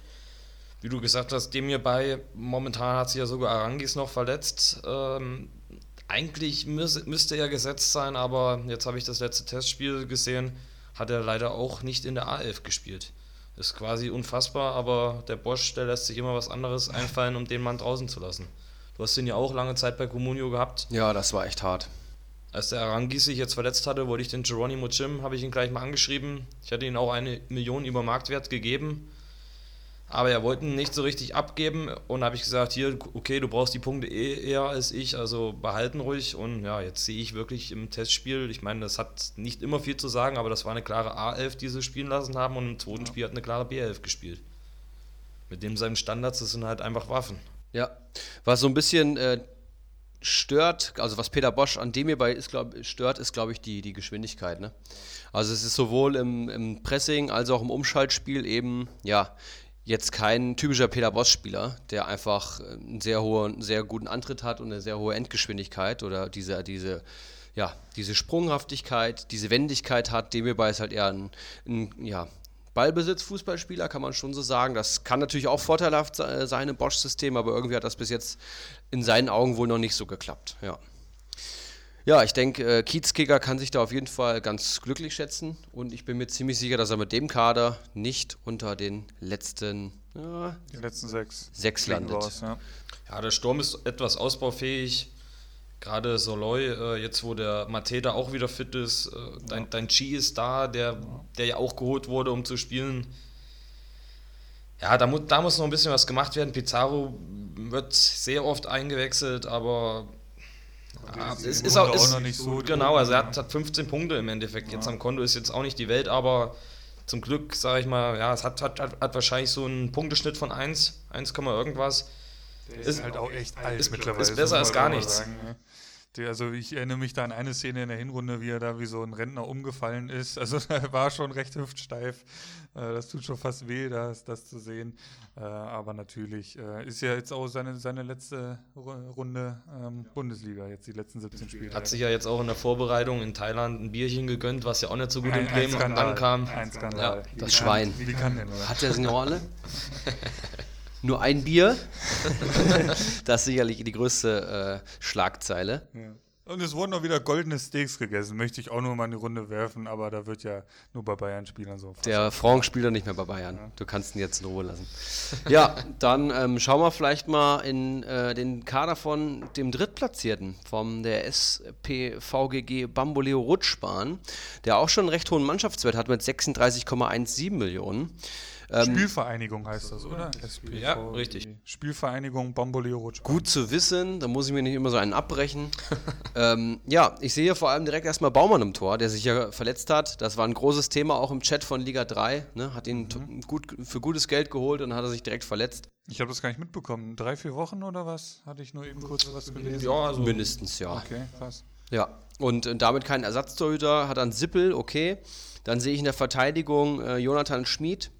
Wie du gesagt hast, dem hierbei, momentan hat sich ja sogar Arangis noch verletzt. Ähm, eigentlich müsste er gesetzt sein, aber jetzt habe ich das letzte Testspiel gesehen, hat er leider auch nicht in der A11 gespielt. Ist quasi unfassbar, aber der Bosch, der lässt sich immer was anderes einfallen, um den Mann draußen zu lassen. Du hast ihn ja auch lange Zeit bei Comunio gehabt. Ja, das war echt hart. Als der Arangis sich jetzt verletzt hatte, wollte ich den Geronimo Jim, habe ich ihn gleich mal angeschrieben. Ich hatte ihm auch eine Million über Marktwert gegeben. Aber er wollte ihn nicht so richtig abgeben und habe ich gesagt, hier, okay, du brauchst die Punkte eh eher als ich, also behalten ruhig. Und ja, jetzt sehe ich wirklich im Testspiel, ich meine, das hat nicht immer viel zu sagen, aber das war eine klare A11, die sie spielen lassen haben und im zweiten Spiel hat eine klare B11 gespielt. Mit dem seinen Standards, das sind halt einfach Waffen. Ja, was so ein bisschen äh, stört, also was Peter Bosch an dem hierbei ist, glaub, stört, ist, glaube ich, die, die Geschwindigkeit. Ne? Also es ist sowohl im, im Pressing als auch im Umschaltspiel eben, ja, jetzt kein typischer Peter Bosch-Spieler, der einfach einen sehr hohen, sehr guten Antritt hat und eine sehr hohe Endgeschwindigkeit oder diese, diese, ja, diese Sprunghaftigkeit, diese Wendigkeit hat. Dem hierbei ist halt eher ein, ein ja, Ballbesitz-Fußballspieler, kann man schon so sagen. Das kann natürlich auch vorteilhaft sein im Bosch-System, aber irgendwie hat das bis jetzt in seinen Augen wohl noch nicht so geklappt. Ja, ja ich denke, äh, Kiezkicker kann sich da auf jeden Fall ganz glücklich schätzen und ich bin mir ziemlich sicher, dass er mit dem Kader nicht unter den letzten, ja, letzten sechs, sechs landet. Ja. ja, der Sturm ist etwas ausbaufähig gerade Soloy, äh, jetzt wo der Mateta auch wieder fit ist, äh, dein, ja. dein Chi ist da, der, der ja auch geholt wurde, um zu spielen. Ja, da, mu da muss noch ein bisschen was gemacht werden. Pizarro wird sehr oft eingewechselt, aber ja, es ist, ist auch, ist, auch noch nicht so. Genau, also er hat, hat 15 Punkte im Endeffekt. Ja. Jetzt am Konto ist jetzt auch nicht die Welt, aber zum Glück, sage ich mal, ja, es hat, hat, hat, wahrscheinlich so einen Punkteschnitt von 1, 1, irgendwas. Der ist, ist halt auch echt alt mittlerweile. Ist besser als gar nichts. Sagen, ne? Also ich erinnere mich da an eine Szene in der Hinrunde, wie er da wie so ein Rentner umgefallen ist. Also er war schon recht hüftsteif. Äh, das tut schon fast weh, das, das zu sehen. Äh, aber natürlich äh, ist ja jetzt auch seine, seine letzte Runde ähm, Bundesliga, jetzt die letzten 17 Spiele. Hat sich ja jetzt auch in der Vorbereitung in Thailand ein Bierchen gegönnt, was ja auch nicht so gut ein, im Game ankam. Ein Skandal. Ja, das Schwein. Wie kann denn, oder? Hat der Signale? Nur ein Bier. das ist sicherlich die größte äh, Schlagzeile. Ja. Und es wurden auch wieder goldene Steaks gegessen, möchte ich auch nur mal eine Runde werfen, aber da wird ja nur bei Bayern-Spielern so. Der Franck spielt ja nicht mehr bei Bayern. Ja. Du kannst ihn jetzt in Ruhe lassen. ja, dann ähm, schauen wir vielleicht mal in äh, den Kader von dem Drittplatzierten, vom der SPVGG Bamboleo Rutschbahn, der auch schon einen recht hohen Mannschaftswert hat mit 36,17 Millionen. Ähm, Spielvereinigung heißt das, oder? SPV, ja, richtig. Spielvereinigung Bamboleo Rutsch. Gut zu wissen, da muss ich mir nicht immer so einen abbrechen. ähm, ja, ich sehe hier vor allem direkt erstmal Baumann im Tor, der sich ja verletzt hat. Das war ein großes Thema auch im Chat von Liga 3. Ne? Hat ihn mhm. gut, für gutes Geld geholt und dann hat er sich direkt verletzt. Ich habe das gar nicht mitbekommen. Drei, vier Wochen oder was? Hatte ich nur eben kurz was gelesen? Ja, also mindestens, ja. Okay, krass. Ja, und, und damit kein Ersatztorhüter, hat dann Sippel, okay. Dann sehe ich in der Verteidigung äh, Jonathan Schmid,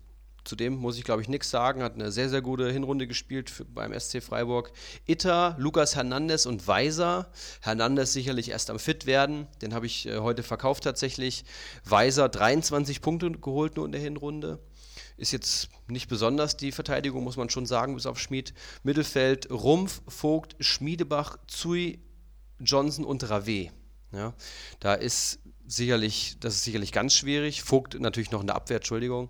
Zudem muss ich, glaube ich, nichts sagen. Hat eine sehr, sehr gute Hinrunde gespielt für, beim SC Freiburg. Itter, Lukas Hernandez und Weiser. Hernandez sicherlich erst am Fit werden. Den habe ich äh, heute verkauft tatsächlich. Weiser 23 Punkte geholt nur in der Hinrunde. Ist jetzt nicht besonders die Verteidigung, muss man schon sagen, bis auf Schmid. Mittelfeld Rumpf, Vogt, Schmiedebach, Zui, Johnson und Rave. Ja, da ist sicherlich, das ist sicherlich ganz schwierig. Vogt natürlich noch in der Abwehr, Entschuldigung.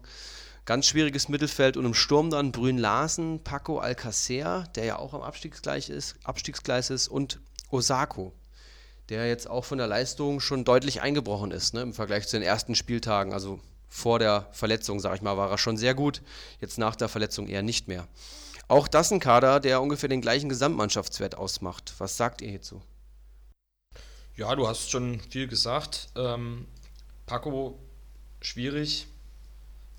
Ganz schwieriges Mittelfeld und im Sturm dann Brün Larsen, Paco Alcacer, der ja auch am Abstiegsgleis ist, Abstiegsgleis ist und Osako, der jetzt auch von der Leistung schon deutlich eingebrochen ist ne, im Vergleich zu den ersten Spieltagen. Also vor der Verletzung, sage ich mal, war er schon sehr gut. Jetzt nach der Verletzung eher nicht mehr. Auch das ein Kader, der ungefähr den gleichen Gesamtmannschaftswert ausmacht. Was sagt ihr hierzu? Ja, du hast schon viel gesagt. Ähm, Paco, schwierig.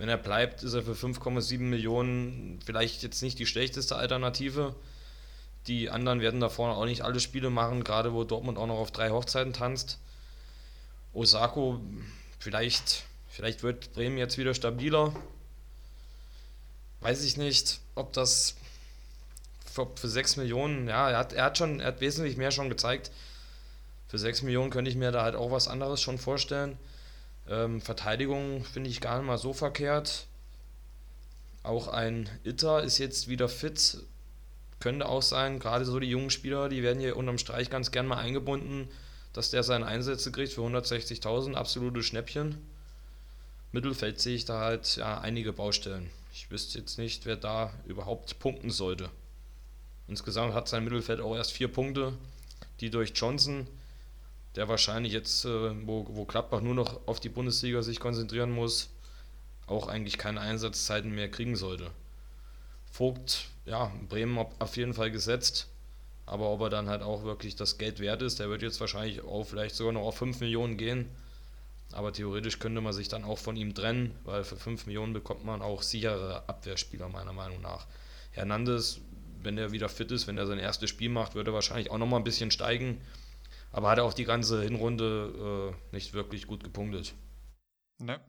Wenn er bleibt, ist er für 5,7 Millionen vielleicht jetzt nicht die schlechteste Alternative. Die anderen werden da vorne auch nicht alle Spiele machen, gerade wo Dortmund auch noch auf drei Hochzeiten tanzt. Osako, vielleicht, vielleicht wird Bremen jetzt wieder stabiler. Weiß ich nicht, ob das für, für 6 Millionen, ja, er hat, er hat schon, er hat wesentlich mehr schon gezeigt. Für 6 Millionen könnte ich mir da halt auch was anderes schon vorstellen. Ähm, Verteidigung finde ich gar nicht mal so verkehrt. Auch ein Itter ist jetzt wieder fit. Könnte auch sein, gerade so die jungen Spieler, die werden hier unterm Streich ganz gern mal eingebunden, dass der seine Einsätze kriegt für 160.000, absolute Schnäppchen. Mittelfeld sehe ich da halt ja, einige Baustellen. Ich wüsste jetzt nicht, wer da überhaupt punkten sollte. Insgesamt hat sein Mittelfeld auch erst vier Punkte, die durch Johnson, der wahrscheinlich jetzt, äh, wo, wo Gladbach nur noch auf die Bundesliga sich konzentrieren muss, auch eigentlich keine Einsatzzeiten mehr kriegen sollte. Vogt, ja, Bremen auf jeden Fall gesetzt, aber ob er dann halt auch wirklich das Geld wert ist, der wird jetzt wahrscheinlich auch vielleicht sogar noch auf 5 Millionen gehen. Aber theoretisch könnte man sich dann auch von ihm trennen, weil für 5 Millionen bekommt man auch sichere Abwehrspieler, meiner Meinung nach. Hernandez wenn er wieder fit ist, wenn er sein erstes Spiel macht, wird er wahrscheinlich auch nochmal ein bisschen steigen. Aber hat auch die ganze Hinrunde äh, nicht wirklich gut gepunktet. Ne.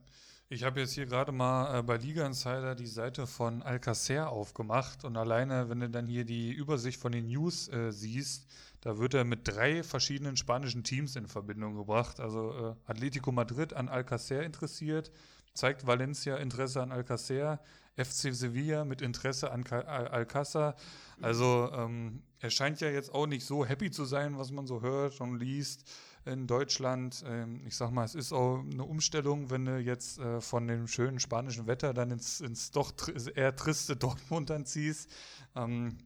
Ich habe jetzt hier gerade mal äh, bei Liga Insider die Seite von Alcacer aufgemacht und alleine, wenn du dann hier die Übersicht von den News äh, siehst, da wird er mit drei verschiedenen spanischen Teams in Verbindung gebracht. Also äh, Atletico Madrid an Alcacer interessiert, zeigt Valencia Interesse an Alcacer, FC Sevilla mit Interesse an Alcázar. Also ähm, er scheint ja jetzt auch nicht so happy zu sein, was man so hört und liest in Deutschland. Ähm, ich sag mal, es ist auch eine Umstellung, wenn du jetzt äh, von dem schönen spanischen Wetter dann ins, ins doch eher triste Dortmund dann ziehst. Ähm,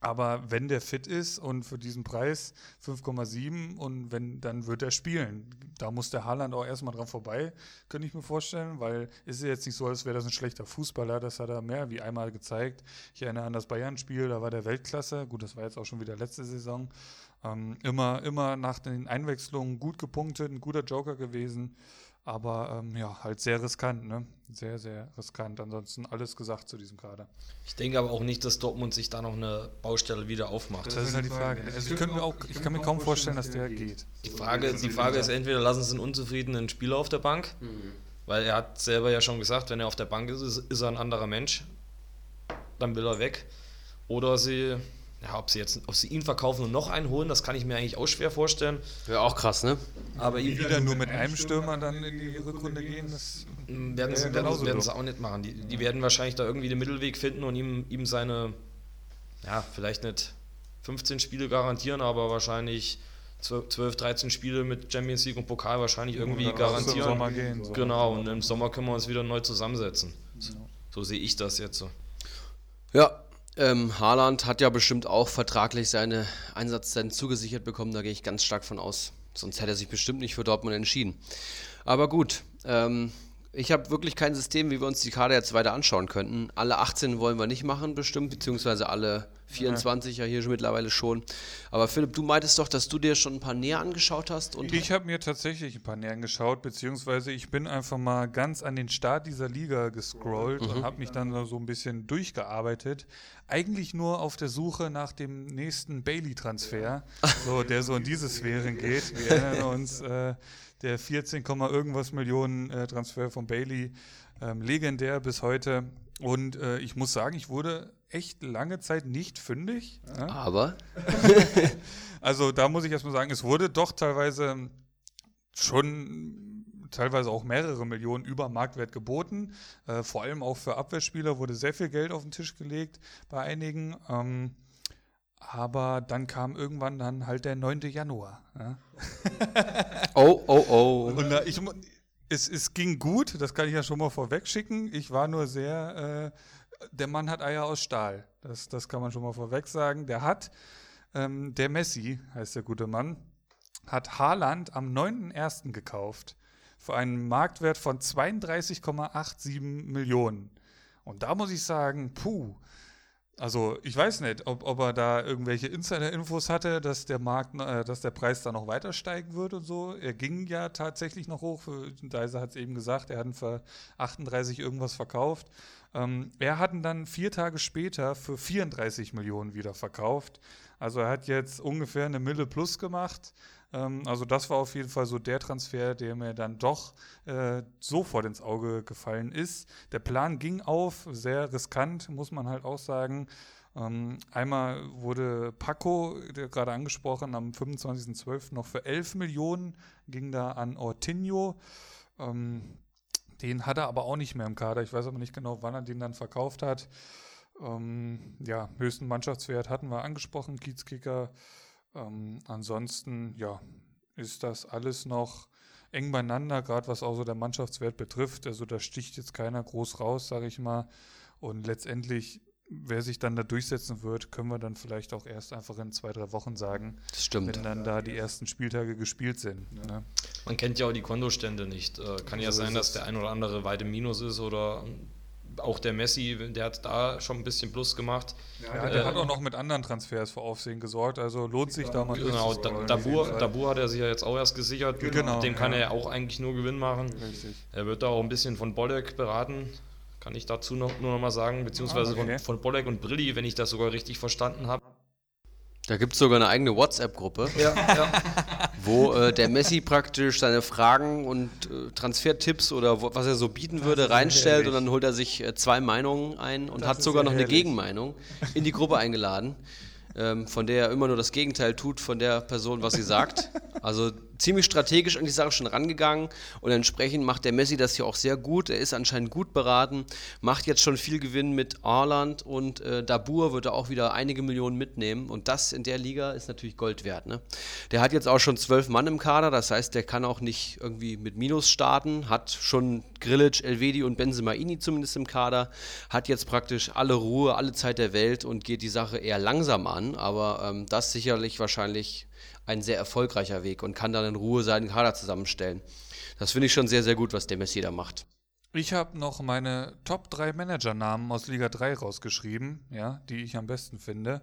aber wenn der fit ist und für diesen Preis 5,7 und wenn, dann wird er spielen. Da muss der Haaland auch erstmal dran vorbei, könnte ich mir vorstellen, weil es ist jetzt nicht so, als wäre das ein schlechter Fußballer, das hat er mehr wie einmal gezeigt. Ich erinnere an das Bayern-Spiel, da war der Weltklasse, gut, das war jetzt auch schon wieder letzte Saison. Ähm, immer, immer nach den Einwechslungen gut gepunktet, ein guter Joker gewesen. Aber ähm, ja, halt sehr riskant, ne? Sehr, sehr riskant. Ansonsten alles gesagt zu diesem Kader. Ich denke aber auch nicht, dass Dortmund sich da noch eine Baustelle wieder aufmacht. Das, das ist halt die Frage. Also ich, mir auch, ich kann mir kaum vorstellen, dass der geht. Die Frage, die Frage ist entweder lassen sie einen unzufriedenen Spieler auf der Bank, mhm. weil er hat selber ja schon gesagt, wenn er auf der Bank ist, ist er ein anderer Mensch. Dann will er weg. Oder sie ja, ob sie jetzt, ob sie ihn verkaufen und noch einen holen, das kann ich mir eigentlich auch schwer vorstellen. Wäre auch krass, ne? Aber ihn wieder nur mit einem Stürmer dann in die Rückrunde gehen, das werden, sie, werden, werden sie auch nicht machen. Die, die werden wahrscheinlich da irgendwie den Mittelweg finden und ihm, ihm seine, ja, vielleicht nicht 15 Spiele garantieren, aber wahrscheinlich 12, 13 Spiele mit Champions League und Pokal wahrscheinlich irgendwie garantieren. Im Sommer gehen, so. Genau, und im Sommer können wir uns wieder neu zusammensetzen. So, so sehe ich das jetzt so. Ja, ähm, Haaland hat ja bestimmt auch vertraglich seine Einsatzzeiten zugesichert bekommen, da gehe ich ganz stark von aus. Sonst hätte er sich bestimmt nicht für Dortmund entschieden. Aber gut, ähm, ich habe wirklich kein System, wie wir uns die Kader jetzt weiter anschauen könnten. Alle 18 wollen wir nicht machen, bestimmt, beziehungsweise alle 24 ja, ja hier schon mittlerweile schon. Aber Philipp, du meintest doch, dass du dir schon ein paar näher angeschaut hast. Ich habe mir tatsächlich ein paar näher angeschaut, beziehungsweise ich bin einfach mal ganz an den Start dieser Liga gescrollt mhm. und habe mich dann so ein bisschen durchgearbeitet. Eigentlich nur auf der Suche nach dem nächsten Bailey-Transfer, so, der so in diese Sphären geht. Wir erinnern uns, äh, der 14, irgendwas Millionen äh, Transfer von Bailey, ähm, legendär bis heute. Und äh, ich muss sagen, ich wurde echt lange Zeit nicht fündig. Ja? Aber? also da muss ich erstmal sagen, es wurde doch teilweise schon teilweise auch mehrere Millionen über Marktwert geboten. Äh, vor allem auch für Abwehrspieler wurde sehr viel Geld auf den Tisch gelegt bei einigen. Ähm, aber dann kam irgendwann dann halt der 9. Januar. Ja? Oh, oh, oh. Und da, ich, es, es ging gut, das kann ich ja schon mal vorweg schicken. Ich war nur sehr, äh, der Mann hat Eier aus Stahl. Das, das kann man schon mal vorweg sagen. Der hat, ähm, der Messi, heißt der gute Mann, hat Haaland am 9.1. gekauft für einen Marktwert von 32,87 Millionen. Und da muss ich sagen, puh, also ich weiß nicht, ob, ob er da irgendwelche Insider-Infos hatte, dass der Markt, äh, dass der Preis da noch weiter steigen wird und so. Er ging ja tatsächlich noch hoch. Deiser hat es eben gesagt, er hat ihn für 38 irgendwas verkauft. Ähm, er hat ihn dann vier Tage später für 34 Millionen wieder verkauft. Also er hat jetzt ungefähr eine Mille plus gemacht. Ähm, also das war auf jeden Fall so der Transfer, der mir dann doch äh, sofort ins Auge gefallen ist. Der Plan ging auf, sehr riskant, muss man halt auch sagen. Ähm, einmal wurde Paco, der gerade angesprochen, am 25.12. noch für 11 Millionen, ging da an Ortinho. Ähm, den hat er aber auch nicht mehr im Kader. Ich weiß aber nicht genau, wann er den dann verkauft hat. Ähm, ja, höchsten Mannschaftswert hatten wir angesprochen, Kiezkicker. Ähm, ansonsten, ja, ist das alles noch eng beieinander, gerade was auch so der Mannschaftswert betrifft. Also da sticht jetzt keiner groß raus, sage ich mal. Und letztendlich, wer sich dann da durchsetzen wird, können wir dann vielleicht auch erst einfach in zwei, drei Wochen sagen. Das stimmt. Wenn dann da die ersten Spieltage gespielt sind. Ne? Man kennt ja auch die Kontostände nicht. Äh, kann ja So sein, dass der ein oder andere weit im Minus ist oder auch der Messi, der hat da schon ein bisschen Plus gemacht. Ja, der Äh, hat auch noch mit anderen Transfers für Aufsehen gesorgt, also lohnt sich da mal Genau, da, Dabur. Dabur hat er sich ja jetzt auch erst gesichert. Genau, Mit dem kann ja. er ja auch eigentlich nur Gewinn machen. Richtig. Er wird da auch ein bisschen von Bolek beraten, kann ich dazu noch, nur noch mal sagen, beziehungsweise Ah, okay. von, von Bolek und Brilli, wenn ich das sogar richtig verstanden habe. Da gibt es sogar eine eigene WhatsApp-Gruppe, Ja, ja. wo äh, der Messi praktisch seine Fragen und äh, Transfertipps oder wo, was er so bieten würde, reinstellt herrlich. und dann holt er sich äh, zwei Meinungen ein und Das hat sogar noch eine herrlich. Gegenmeinung in die Gruppe eingeladen, ähm, von der er immer nur das Gegenteil tut von der Person, was sie sagt. Also ziemlich strategisch an die Sache schon rangegangen und entsprechend macht der Messi das hier auch sehr gut. Er ist anscheinend gut beraten, macht jetzt schon viel Gewinn mit Arland und äh, Dabur wird er auch wieder einige Millionen mitnehmen und das in der Liga ist natürlich Gold wert. Ne? Der hat jetzt auch schon zwölf Mann im Kader, das heißt, der kann auch nicht irgendwie mit Minus starten, hat schon Grilic, Elvedi und Benzemaini zumindest im Kader, hat jetzt praktisch alle Ruhe, alle Zeit der Welt und geht die Sache eher langsam an, aber ähm, das sicherlich wahrscheinlich ein sehr erfolgreicher Weg und kann dann in Ruhe seinen Kader zusammenstellen. Das finde ich schon sehr, sehr gut, was der Messi da macht. Ich habe noch meine Top 3 Managernamen aus Liga 3 rausgeschrieben, ja, die ich am besten finde.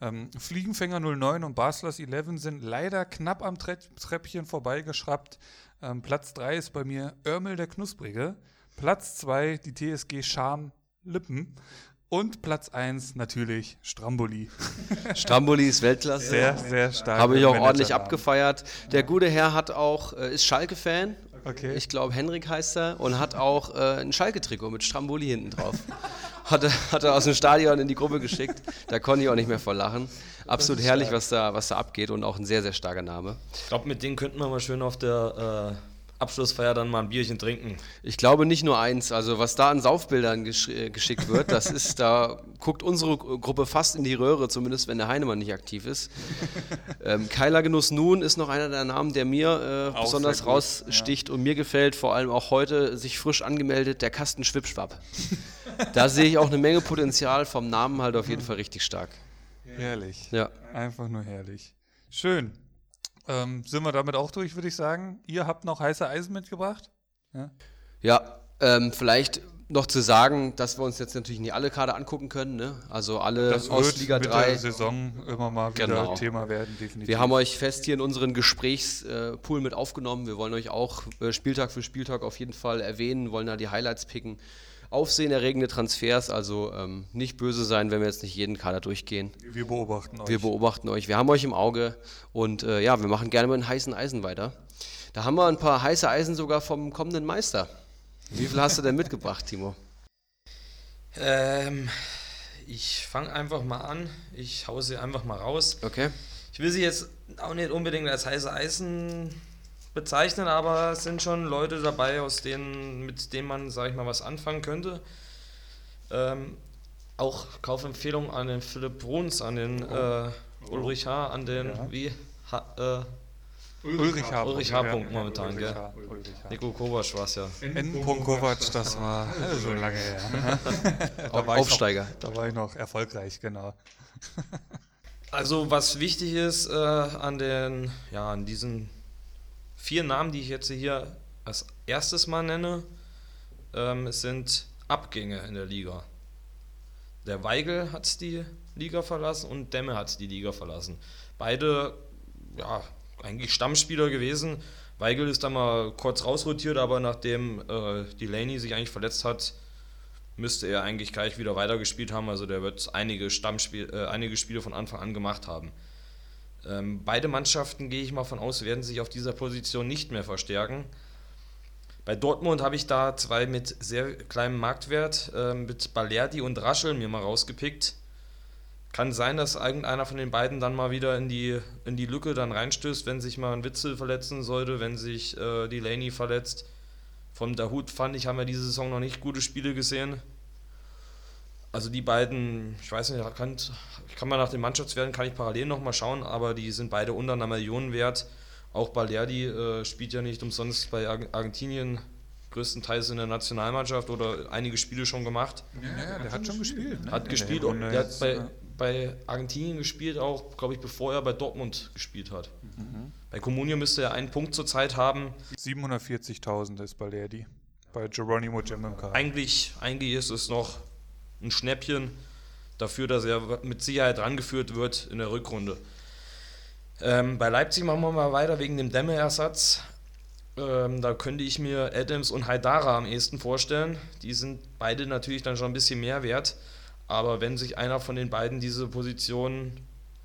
Ähm, Fliegenfänger 09 und Baslers 11 sind leider knapp am Tre Treppchen vorbeigeschraubt. Ähm, Platz 3 ist bei mir Örmel der Knusprige. Platz 2 die TSG Scham Lippen. Und Platz 1 natürlich Stramboli. Stramboli ist Weltklasse. Sehr, sehr stark. Habe ich auch ordentlich abgefeiert. Der gute Herr hat auch, äh, ist Schalke-Fan. Okay. Ich glaube, Henrik heißt er. Und hat auch äh, ein Schalke-Trikot mit Stramboli hinten drauf. Hat er, hat er aus dem Stadion in die Gruppe geschickt. Da konnte ich auch nicht mehr vor lachen. Absolut herrlich, was da, was da abgeht. Und auch ein sehr, sehr starker Name. Ich glaube, mit denen könnten wir mal schön auf der äh, Abschlussfeier dann mal ein Bierchen trinken. Ich glaube nicht nur eins, also was da an Saufbildern gesch äh, geschickt wird, das ist, da guckt unsere Gru- Gruppe fast in die Röhre, zumindest wenn der Heinemann nicht aktiv ist. ähm, Keiler Genuss Nun ist noch einer der Namen, der mir äh, besonders raussticht und mir gefällt, vor allem auch heute sich frisch angemeldet, der Kasten Schwipschwapp. da sehe ich auch eine Menge Potenzial, vom Namen halt auf jeden Fall richtig stark. Herrlich. Ja. Einfach nur herrlich. Schön. Ähm, sind wir damit auch durch, würde ich sagen. Ihr habt noch heiße Eisen mitgebracht? Ja, ähm, vielleicht noch zu sagen, dass wir uns jetzt natürlich nicht alle Kader angucken können, ne? also alle Das aus wird Liga mit 3. der Saison immer mal wieder Genau. Thema werden, definitiv. Wir haben euch fest hier in unseren Gesprächspool mit aufgenommen. Wir wollen euch auch äh, Spieltag für Spieltag auf jeden Fall erwähnen, wollen da die Highlights picken. Aufsehenerregende Transfers, also ähm, nicht böse sein, wenn wir jetzt nicht jeden Kader durchgehen. wir beobachten euch. Wir beobachten euch, wir haben euch im Auge und äh, ja, wir machen gerne mit den heißen Eisen weiter. Da haben wir ein paar heiße Eisen sogar vom kommenden Meister. Wie viel hast du denn mitgebracht, Timo? Ähm, ich fange einfach mal an. Ich hau sie einfach mal raus. Okay. Ich will sie jetzt auch nicht unbedingt als heiße Eisen bezeichnen, aber es sind schon Leute dabei, aus denen, mit denen man, sag ich mal, was anfangen könnte. Ähm, auch Kaufempfehlung an den Philipp Bruns, an den äh, Ulrich H., an den, Ja. wie, ha, äh, Ulrich H. Ulrich H. momentan, Ulrich gell? H. Ulrich H. Nico Kovac war es ja. N. Kovac, das war schon lange her. da war Aufsteiger. Noch, da war ich noch erfolgreich, genau. Also was wichtig ist äh, an den, ja, an diesen vier Namen, die ich jetzt hier als erstes mal nenne, ähm, sind Abgänge in der Liga. Der Weigel hat die Liga verlassen und Demme hat die Liga verlassen. Beide, ja, eigentlich Stammspieler gewesen. Weigel ist da mal kurz rausrotiert, aber nachdem äh, Delaney sich eigentlich verletzt hat, müsste er eigentlich gleich wieder weitergespielt haben. Also der wird einige, Stammspiel, äh, einige Spiele von Anfang an gemacht haben. Ähm, beide Mannschaften, gehe ich mal von aus, werden sich auf dieser Position nicht mehr verstärken. Bei Dortmund habe ich da zwei mit sehr kleinem Marktwert, äh, mit Balerdi und Raschel mir mal rausgepickt. Kann sein, dass irgendeiner von den beiden dann mal wieder in die, in die Lücke dann reinstößt, wenn sich mal ein Witzel verletzen sollte, wenn sich äh, Delaney verletzt. Von der Hut fand ich, haben wir diese Saison noch nicht gute Spiele gesehen. Also die beiden, ich weiß nicht, kann, kann man nach den Mannschaftswerten, kann ich parallel nochmal schauen, aber die sind beide unter einer Million wert. Auch Balerdi äh, spielt ja nicht umsonst bei Argentinien größtenteils in der Nationalmannschaft oder einige Spiele schon gemacht. Ja, der hat schon gespielt. Ne? Hat gespielt, und der hat bei, Argentinien gespielt, auch, glaube ich, bevor er bei Dortmund gespielt hat. Mhm. Bei Comunio müsste er einen Punkt zurzeit haben. 740.000 ist Balerdi. Bei Geronimo Gemmenka. Eigentlich, eigentlich ist es noch ein Schnäppchen dafür, dass er mit Sicherheit rangeführt wird in der Rückrunde. Ähm, bei Leipzig machen wir mal weiter wegen dem Dämme-Ersatz. Ähm, da könnte ich mir Adams und Haidara am ehesten vorstellen. Die sind beide natürlich dann schon ein bisschen mehr wert. Aber wenn sich einer von den beiden diese Position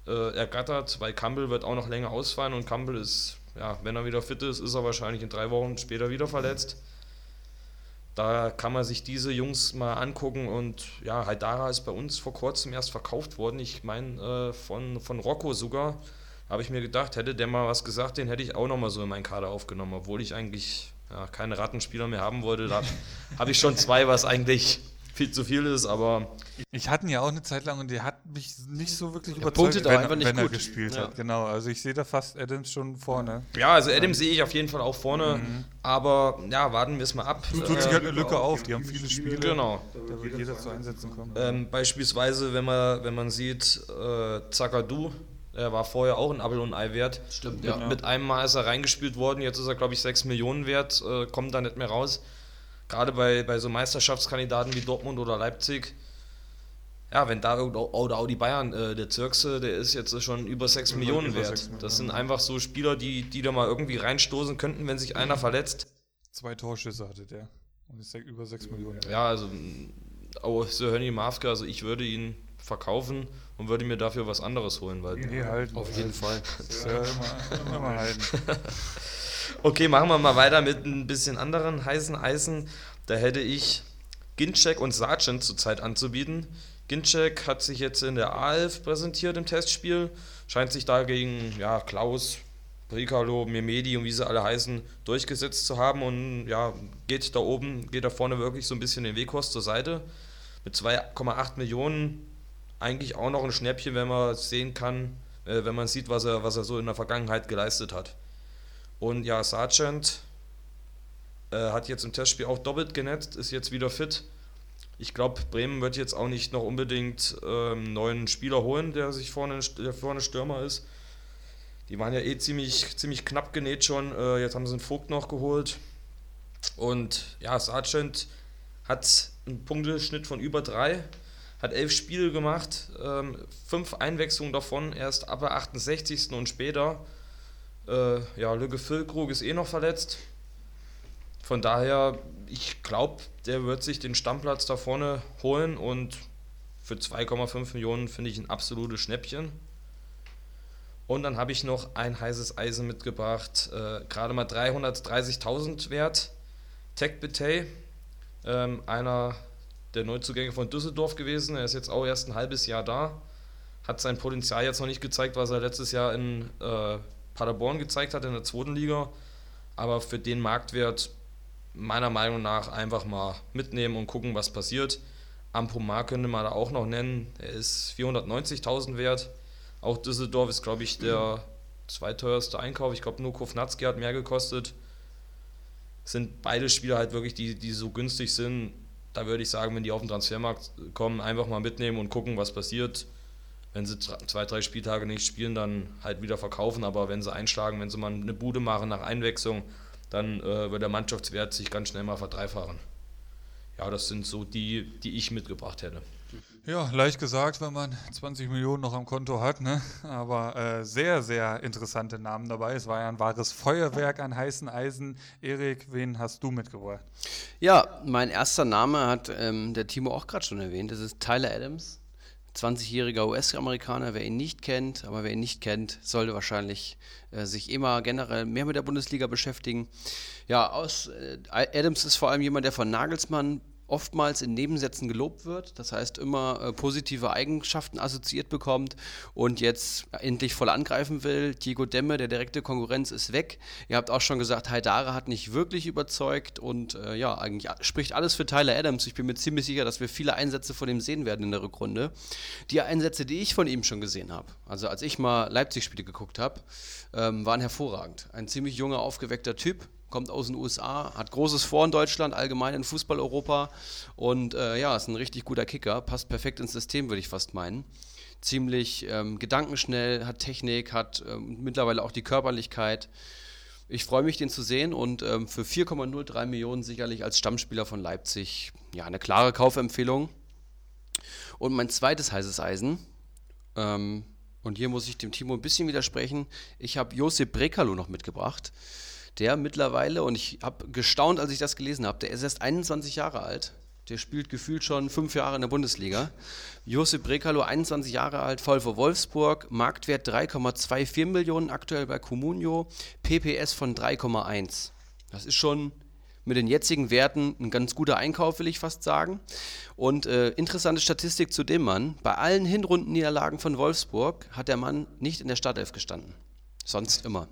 äh, ergattert, weil Campbell wird auch noch länger ausfallen und Campbell ist, ja, wenn er wieder fit ist, ist er wahrscheinlich in drei Wochen später wieder verletzt. Da kann man sich diese Jungs mal angucken und ja, Haidara ist bei uns vor kurzem erst verkauft worden. Ich meine, äh, von, von Rocco sogar. Habe ich mir gedacht, hätte der mal was gesagt, den hätte ich auch nochmal so in meinen Kader aufgenommen, obwohl ich eigentlich ja, keine Rattenspieler mehr haben wollte. Da habe ich schon zwei, was eigentlich viel zu viel ist, aber Ich hatte ihn ja auch eine Zeit lang und der hat mich nicht so wirklich überzeugt, wenn, er- wenn er gut. gespielt Ja. hat. Genau, also ich sehe da fast Adams schon vorne. ja, also Adam sehe ich auf jeden Fall auch vorne. Aber ja, warten wir es mal ab. Mhm. Tut sich halt eine Lücke auf, die haben viele Spiele. genau. Da wird jeder zu Einsätzen kommen. Ähm, beispielsweise, wenn man, wenn man sieht, äh, Zakadu, er war vorher auch ein Abel und Ei wert. Stimmt, mit, ja. mit einem Mal ist er reingespielt worden, jetzt ist er, glaube ich, 6 Millionen wert, äh, kommt da nicht mehr raus. Gerade bei, bei so Meisterschaftskandidaten wie Dortmund oder Leipzig. Ja, wenn da oder, oder auch die Bayern, äh, der Zirkse, der ist jetzt schon über 6 Millionen über wert. 6 Millionen. Das sind einfach so Spieler, die, die da mal irgendwie reinstoßen könnten, wenn sich einer verletzt. Zwei Torschüsse hatte der. Und ist über 6 Millionen. Ja, also mh, auch Sir Henry Mafka, also ich würde ihn verkaufen und würde mir dafür was anderes holen, weil Nee, halten. Auf jeden Fall. Das ist ja immer, immer halten. Okay, machen wir mal weiter mit ein bisschen anderen heißen Eisen. Da hätte ich Ginczek und Sargent zurzeit anzubieten. Ginczek hat sich jetzt in der A11 präsentiert im Testspiel, scheint sich da gegen ja, Klaus, Bricalo, Memedi und wie sie alle heißen, durchgesetzt zu haben und ja, geht da oben, geht da vorne wirklich so ein bisschen den Weghorst zur Seite. Mit 2,8 Millionen eigentlich auch noch ein Schnäppchen, wenn man sehen kann, äh, wenn man sieht, was er, was er so in der Vergangenheit geleistet hat. Und ja, Sargent äh, hat jetzt im Testspiel auch doppelt genetzt, ist jetzt wieder fit. Ich glaube, Bremen wird jetzt auch nicht noch unbedingt ähm, einen neuen Spieler holen, der sich vorne, der vorne Stürmer ist. Die waren ja eh ziemlich, ziemlich knapp genäht schon. Äh, jetzt haben sie einen Vogt noch geholt. Und ja, Sargent hat einen Punkteschnitt von über drei, hat elf Spiele gemacht, ähm, fünf Einwechslungen davon erst ab der 68. und später. Äh, ja, Lücke Füllkrug ist eh noch verletzt. Von daher, ich glaube, der wird sich den Stammplatz da vorne holen und für 2,5 Millionen finde ich ein absolutes Schnäppchen. Und dann habe ich noch ein heißes Eisen mitgebracht, äh, gerade mal 330.000 wert. Tech Betey, ähm, einer der Neuzugänge von Düsseldorf gewesen. Er ist jetzt auch erst ein halbes Jahr da. Hat sein Potenzial jetzt noch nicht gezeigt, was er letztes Jahr in äh, Paderborn gezeigt hat in der zweiten Liga. Aber für den Marktwert meiner Meinung nach einfach mal mitnehmen und gucken, was passiert. Ampomar könnte man da auch noch nennen. Er ist 490.000 wert. Auch Düsseldorf ist, glaube ich, der zweiteuerste Einkauf. Ich glaube, nur Kovnatski hat mehr gekostet. Sind beide Spieler halt wirklich, die, die so günstig sind. Da würde ich sagen, wenn die auf den Transfermarkt kommen, einfach mal mitnehmen und gucken, was passiert. Wenn sie zwei, drei Spieltage nicht spielen, dann halt wieder verkaufen. Aber wenn sie einschlagen, wenn sie mal eine Bude machen nach Einwechslung, dann äh, wird der Mannschaftswert sich ganz schnell mal verdreifachen. Ja, das sind so die, die ich mitgebracht hätte. Ja, leicht gesagt, wenn man 20 Millionen noch am Konto hat, ne? aber äh, sehr, sehr interessante Namen dabei. Es war ja ein wahres Feuerwerk an heißen Eisen. Erik, wen hast du mitgebracht? Ja, mein erster Name hat ähm, der Timo auch gerade schon erwähnt. Das ist Tyler Adams, 20-jähriger US-Amerikaner. Wer ihn nicht kennt, aber wer ihn nicht kennt, sollte wahrscheinlich äh, sich immer generell mehr mit der Bundesliga beschäftigen. Ja, aus, äh, Adams ist vor allem jemand, der von Nagelsmann oftmals in Nebensätzen gelobt wird, das heißt immer äh, positive Eigenschaften assoziiert bekommt und jetzt endlich voll angreifen will. Diego Demme, der direkte Konkurrenz, ist weg. Ihr habt auch schon gesagt, Haidara hat nicht wirklich überzeugt und äh, ja, eigentlich spricht alles für Tyler Adams. Ich bin mir ziemlich sicher, dass wir viele Einsätze von ihm sehen werden in der Rückrunde. Die Einsätze, die ich von ihm schon gesehen habe, also als ich mal Leipzig-Spiele geguckt habe, ähm, waren hervorragend. Ein ziemlich junger, aufgeweckter Typ, kommt aus den USA, hat großes Vor in Deutschland, allgemein in Fußball-Europa und äh, ja, ist ein richtig guter Kicker, passt perfekt ins System, würde ich fast meinen. Ziemlich ähm, gedankenschnell, hat Technik, hat ähm, mittlerweile auch die Körperlichkeit. Ich freue mich, den zu sehen und ähm, für 4,03 Millionen sicherlich als Stammspieler von Leipzig ja eine klare Kaufempfehlung. Und mein zweites heißes Eisen, ähm, und hier muss ich dem Timo ein bisschen widersprechen, ich habe Josip Brekalo noch mitgebracht der mittlerweile, und ich habe gestaunt, als ich das gelesen habe, der ist erst 21 Jahre alt. Der spielt gefühlt schon fünf Jahre in der Bundesliga. Josip Brekalo, 21 Jahre alt, VfW Wolfsburg, Marktwert 3,24 Millionen aktuell bei Comunio, PPS von 3,1. Das ist schon mit den jetzigen Werten ein ganz guter Einkauf, will ich fast sagen. Und äh, interessante Statistik zu dem Mann: Bei allen Hinrundenniederlagen von Wolfsburg hat der Mann nicht in der Startelf gestanden. Sonst immer.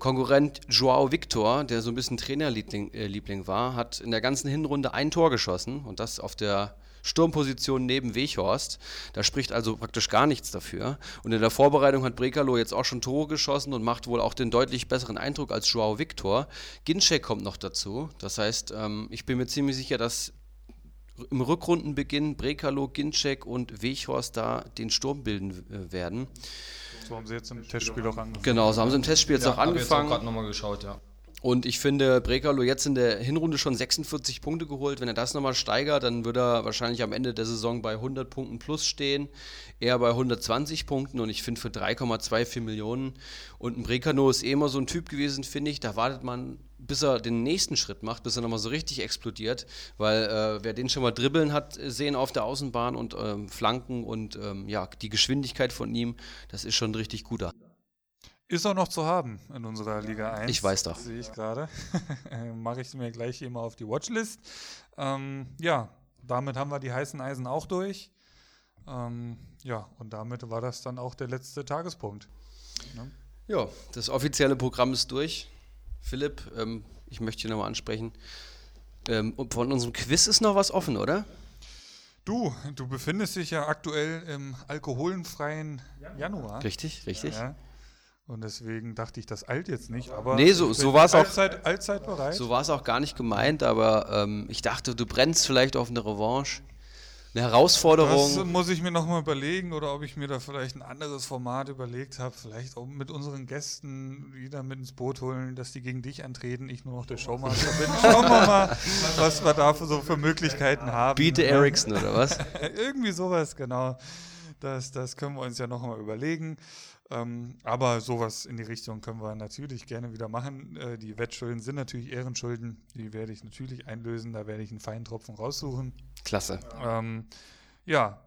Konkurrent Joao Victor, der so ein bisschen Trainerliebling äh, war, hat in der ganzen Hinrunde ein Tor geschossen und das auf der Sturmposition neben Weghorst. Da spricht also praktisch gar nichts dafür. Und in der Vorbereitung hat Brekalo jetzt auch schon Tore geschossen und macht wohl auch den deutlich besseren Eindruck als Joao Victor. Ginczek kommt noch dazu. Das heißt, ähm, ich bin mir ziemlich sicher, dass im Rückrundenbeginn Brekalo, Ginczek und Weghorst da den Sturm bilden äh, werden. So haben sie jetzt im Testspiel auch angefangen. Genau, so haben sie im Testspiel jetzt ja, auch angefangen. Ich habe gerade nochmal geschaut, ja. Und ich finde, Brekalo jetzt in der Hinrunde schon 46 Punkte geholt. Wenn er das nochmal steigert, dann wird er wahrscheinlich am Ende der Saison bei 100 Punkten plus stehen. Eher bei 120 Punkten. Und ich finde für 3,24 Millionen. Und ein Brekano ist eh immer so ein Typ gewesen, finde ich. Da wartet man, bis er den nächsten Schritt macht, bis er nochmal so richtig explodiert. Weil äh, wer den schon mal dribbeln hat, sehen auf der Außenbahn und ähm, Flanken und ähm, ja, die Geschwindigkeit von ihm, das ist schon ein richtig guter. Ist auch noch zu haben in unserer Liga 1. Ich weiß doch. Sehe ich gerade. Mache ich mir gleich immer auf die Watchlist. Ähm, ja, damit haben wir die heißen Eisen auch durch. Ähm, ja, und damit war das dann auch der letzte Tagespunkt. Ne? Ja, das offizielle Programm ist durch. Philipp, ähm, ich möchte dich nochmal ansprechen. Ähm, von unserem Quiz ist noch was offen, oder? Du, du befindest dich ja aktuell im alkoholfreien Januar. Richtig, richtig. Ja. Und deswegen dachte ich, das alt jetzt nicht, aber nee, so, so war es auch. Allzeit, allzeit bereit. So war es auch gar nicht gemeint, aber ähm, ich dachte, du brennst vielleicht auf eine Revanche. Eine Herausforderung. Das muss ich mir nochmal überlegen oder ob ich mir da vielleicht ein anderes Format überlegt habe. Vielleicht auch mit unseren Gästen wieder mit ins Boot holen, dass die gegen dich antreten, ich nur noch der Showmaster bin. Schauen wir mal, was wir da für so für Möglichkeiten haben. Biete Ericsson oder was? Irgendwie sowas, genau. Das, das können wir uns ja nochmal überlegen. Ähm, aber sowas in die Richtung können wir natürlich gerne wieder machen. Äh, die Wettschulden sind natürlich Ehrenschulden. Die werde ich natürlich einlösen. Da werde ich einen feinen Tropfen raussuchen. Klasse. Ähm, ja,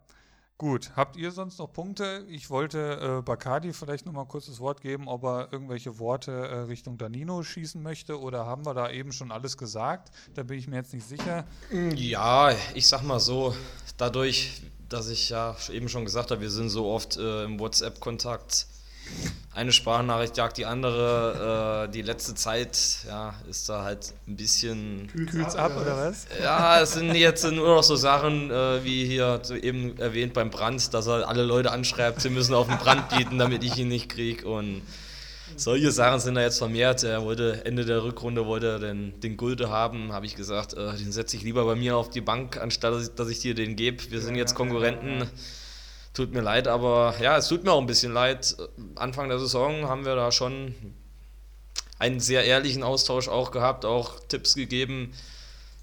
gut. Habt ihr sonst noch Punkte? Ich wollte äh, Bacardi vielleicht noch mal kurz das Wort geben, ob er irgendwelche Worte äh, Richtung Danino schießen möchte oder haben wir da eben schon alles gesagt? Da bin ich mir jetzt nicht sicher. Ja, ich sag mal so, dadurch, dass ich ja eben schon gesagt habe, wir sind so oft äh, im WhatsApp-Kontakt, eine Sprachnachricht jagt die andere. Äh, die letzte Zeit ja, ist da halt ein bisschen. Kühlt's ab oder was? Ja, es sind jetzt nur noch so Sachen, äh, wie hier eben erwähnt beim Brand, dass er alle Leute anschreibt, sie müssen auf den Brand bieten, damit ich ihn nicht kriege. Und solche Sachen sind da jetzt vermehrt. Er wollte Ende der Rückrunde wollte er den, den Gulde haben, habe ich gesagt, äh, den setze ich lieber bei mir auf die Bank, anstatt dass ich, dass ich dir den gebe. Wir sind jetzt Konkurrenten. Tut mir leid, aber ja, es tut mir auch ein bisschen leid. Anfang der Saison haben wir da schon einen sehr ehrlichen Austausch auch gehabt, auch Tipps gegeben.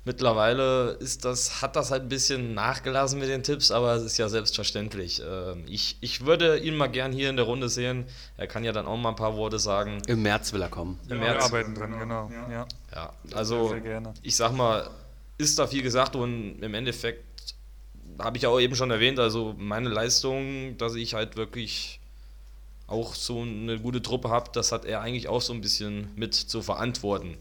Mittlerweile ist das, hat das halt ein bisschen nachgelassen mit den Tipps, aber es ist ja selbstverständlich. Ähm, ich, ich würde ihn mal gern hier in der Runde sehen. Er kann ja dann auch mal ein paar Worte sagen. Im März will er kommen. Im ja, März. Wir arbeiten dran, genau. Ja, ja also ich sag mal, ist da viel gesagt und im Endeffekt habe ich ja auch eben schon erwähnt, also meine Leistung, dass ich halt wirklich auch so eine gute Truppe habe, das hat er eigentlich auch so ein bisschen mit zu verantworten.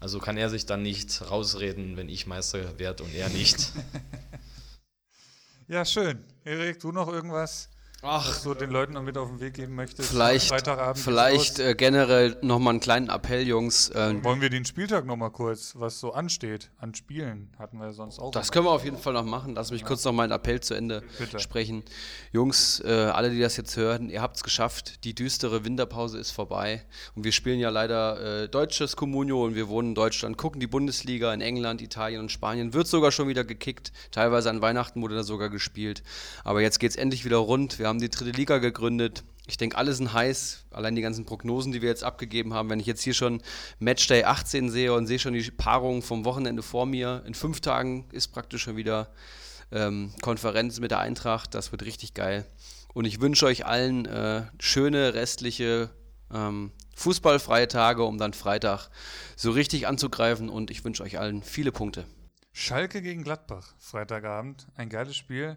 Also kann er sich dann nicht rausreden, wenn ich Meister werde und er nicht. ja, schön. Erik, du noch irgendwas? Ach, du den Leuten noch mit auf den Weg geben möchtest. Vielleicht, vielleicht äh, generell nochmal einen kleinen Appell, Jungs. Äh, Wollen wir den Spieltag nochmal kurz, was so ansteht an Spielen, hatten wir sonst auch. Das können wir auf jeden Fall noch machen. Lass mich ja. kurz noch meinen Appell zu Ende Bitte. sprechen. Jungs, äh, alle, die das jetzt hören, ihr habt es geschafft. Die düstere Winterpause ist vorbei. Und wir spielen ja leider äh, deutsches Communio und wir wohnen in Deutschland, gucken die Bundesliga in England, Italien und Spanien. Wird sogar schon wieder gekickt. Teilweise an Weihnachten wurde da sogar gespielt. Aber jetzt geht es endlich wieder rund. Wir haben die dritte Liga gegründet. Ich denke, alle sind heiß. Allein die ganzen Prognosen, die wir jetzt abgegeben haben. Wenn ich jetzt hier schon Matchday 18 sehe und sehe schon die Paarung vom Wochenende vor mir, in fünf Tagen ist praktisch schon wieder ähm, Konferenz mit der Eintracht. Das wird richtig geil. Und ich wünsche euch allen äh, schöne restliche ähm, fußballfreie Tage, um dann Freitag so richtig anzugreifen. Und ich wünsche euch allen viele Punkte. Schalke gegen Gladbach, Freitagabend. Ein geiles Spiel.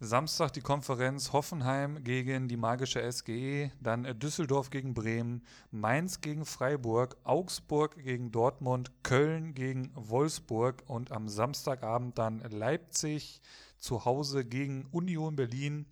Samstag die Konferenz Hoffenheim gegen die magische SGE, dann Düsseldorf gegen Bremen, Mainz gegen Freiburg, Augsburg gegen Dortmund, Köln gegen Wolfsburg und am Samstagabend dann Leipzig zu Hause gegen Union Berlin.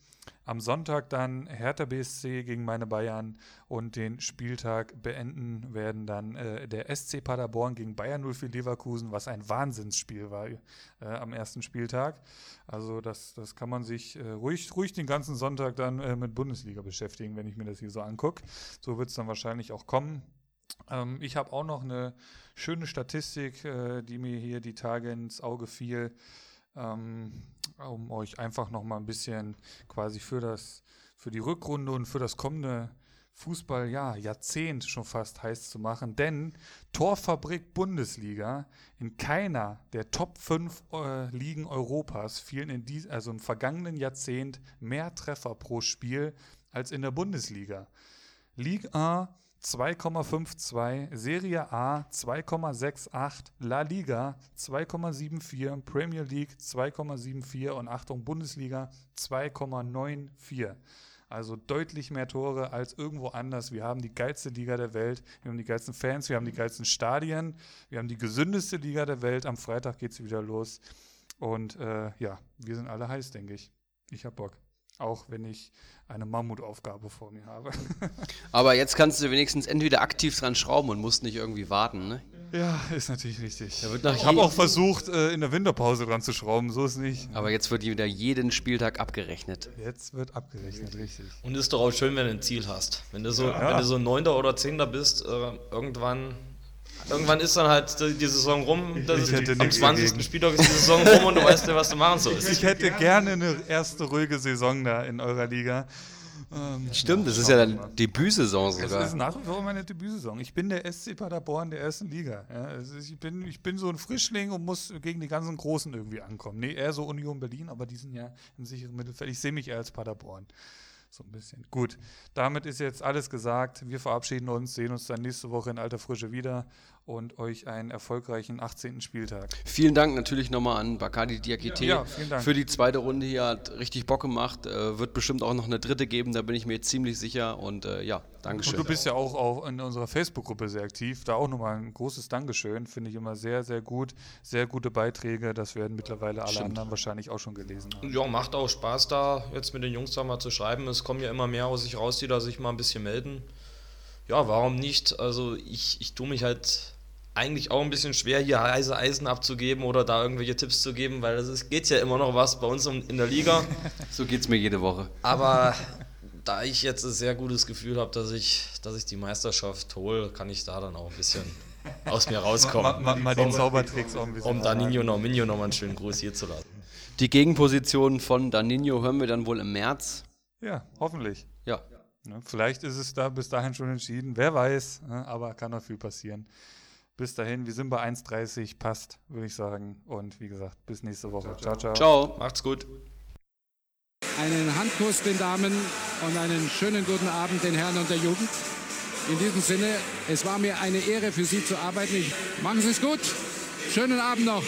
Am Sonntag dann Hertha BSC gegen meine Bayern und den Spieltag beenden werden dann äh, der SC Paderborn gegen Bayern 04 Leverkusen, was ein Wahnsinnsspiel war äh, am ersten Spieltag. Also das, das kann man sich äh, ruhig, ruhig den ganzen Sonntag dann äh, mit Bundesliga beschäftigen, wenn ich mir das hier so angucke. So wird es dann wahrscheinlich auch kommen. Ähm, ich habe auch noch eine schöne Statistik, äh, die mir hier die Tage ins Auge fiel ähm, um euch einfach noch mal ein bisschen quasi für das, für die Rückrunde und für das kommende Fußball, ja, Jahrzehnt schon fast heiß zu machen, denn Torfabrik Bundesliga in keiner der Top 5 äh, Ligen Europas fielen in dies, also im vergangenen Jahrzehnt mehr Treffer pro Spiel als in der Bundesliga. Ligue 1 2,52, Serie A 2,68, La Liga 2,74, Premier League 2,74 und Achtung Bundesliga 2,94. Also deutlich mehr Tore als irgendwo anders. Wir haben die geilste Liga der Welt, wir haben die geilsten Fans, wir haben die geilsten Stadien, wir haben die gesündeste Liga der Welt. Am Freitag geht es wieder los. Und äh, ja, wir sind alle heiß, denke ich. Ich habe Bock. Auch wenn ich eine Mammutaufgabe vor mir habe. Aber jetzt kannst du wenigstens entweder aktiv dran schrauben und musst nicht irgendwie warten, ne? Ja, ist natürlich richtig. ich habe auch versucht, äh, in der Winterpause dran zu schrauben, so ist nicht. Aber jetzt wird wieder jeden Spieltag abgerechnet. Jetzt wird abgerechnet, richtig. Und ist doch auch schön, wenn du ein Ziel hast. Wenn du so, ja. wenn du so Neunter oder Zehnter bist, äh, irgendwann Irgendwann ist dann halt die Saison rum, das am 20. Dagegen. Spieltag ist die Saison rum und du weißt ja, was du machen sollst. Ich hätte gerne eine erste ruhige Saison da in eurer Liga. Ähm, Stimmt, das ist ja dann Debütsaison sogar. Das ist nach wie vor meine Debütsaison. Ich bin der SC Paderborn der ersten Liga. Ja, also ich, bin, ich bin so ein Frischling und muss gegen die ganzen Großen irgendwie ankommen. Nee, eher so Union Berlin, aber die sind ja im sicheren Mittelfeld. Ich sehe mich eher als Paderborn. So ein bisschen. Gut, damit ist jetzt alles gesagt. Wir verabschieden uns, sehen uns dann nächste Woche in alter Frische wieder und euch einen erfolgreichen 18. Spieltag. Vielen Dank natürlich nochmal an Bacardi Diakite ja, ja, für die zweite Runde hier. Hat richtig Bock gemacht. Äh, wird bestimmt auch noch eine dritte geben, da bin ich mir ziemlich sicher. Und äh, ja, Dankeschön. Und du bist ja auch, auch in unserer Facebook-Gruppe sehr aktiv. Da auch nochmal ein großes Dankeschön. Finde ich immer sehr, sehr gut. Sehr gute Beiträge. Das werden mittlerweile alle Stimmt. anderen wahrscheinlich auch schon gelesen haben. Ja, macht auch Spaß da, jetzt mit den Jungs da mal zu schreiben. Es kommen ja immer mehr aus sich raus, die da sich mal ein bisschen melden. Ja, warum nicht? Also ich, ich tue mich halt eigentlich auch ein bisschen schwer, hier heiße Eisen abzugeben oder da irgendwelche Tipps zu geben, weil es geht ja immer noch was bei uns in der Liga. So geht es mir jede Woche. Aber da ich jetzt ein sehr gutes Gefühl habe, dass ich, dass ich die Meisterschaft hole, kann ich da dann auch ein bisschen aus mir rauskommen. mal, mal den Zaubertricks auch ein bisschen. Um Danilo Norminho nochmal einen schönen Gruß hier zu lassen. Die Gegenposition von Danino hören wir dann wohl im März. Ja, hoffentlich. Ja. Ne, vielleicht ist es da bis dahin schon entschieden. Wer weiß, ne, aber kann noch viel passieren. Bis dahin, wir sind bei 1,30, passt, würde ich sagen. Und wie gesagt, bis nächste Woche. Ciao, ciao. Ciao. Macht's gut. Einen Handkuss den Damen und einen schönen guten Abend den Herren und der Jugend. In diesem Sinne, es war mir eine Ehre für Sie zu arbeiten. Ich, machen Sie es gut. Schönen Abend noch.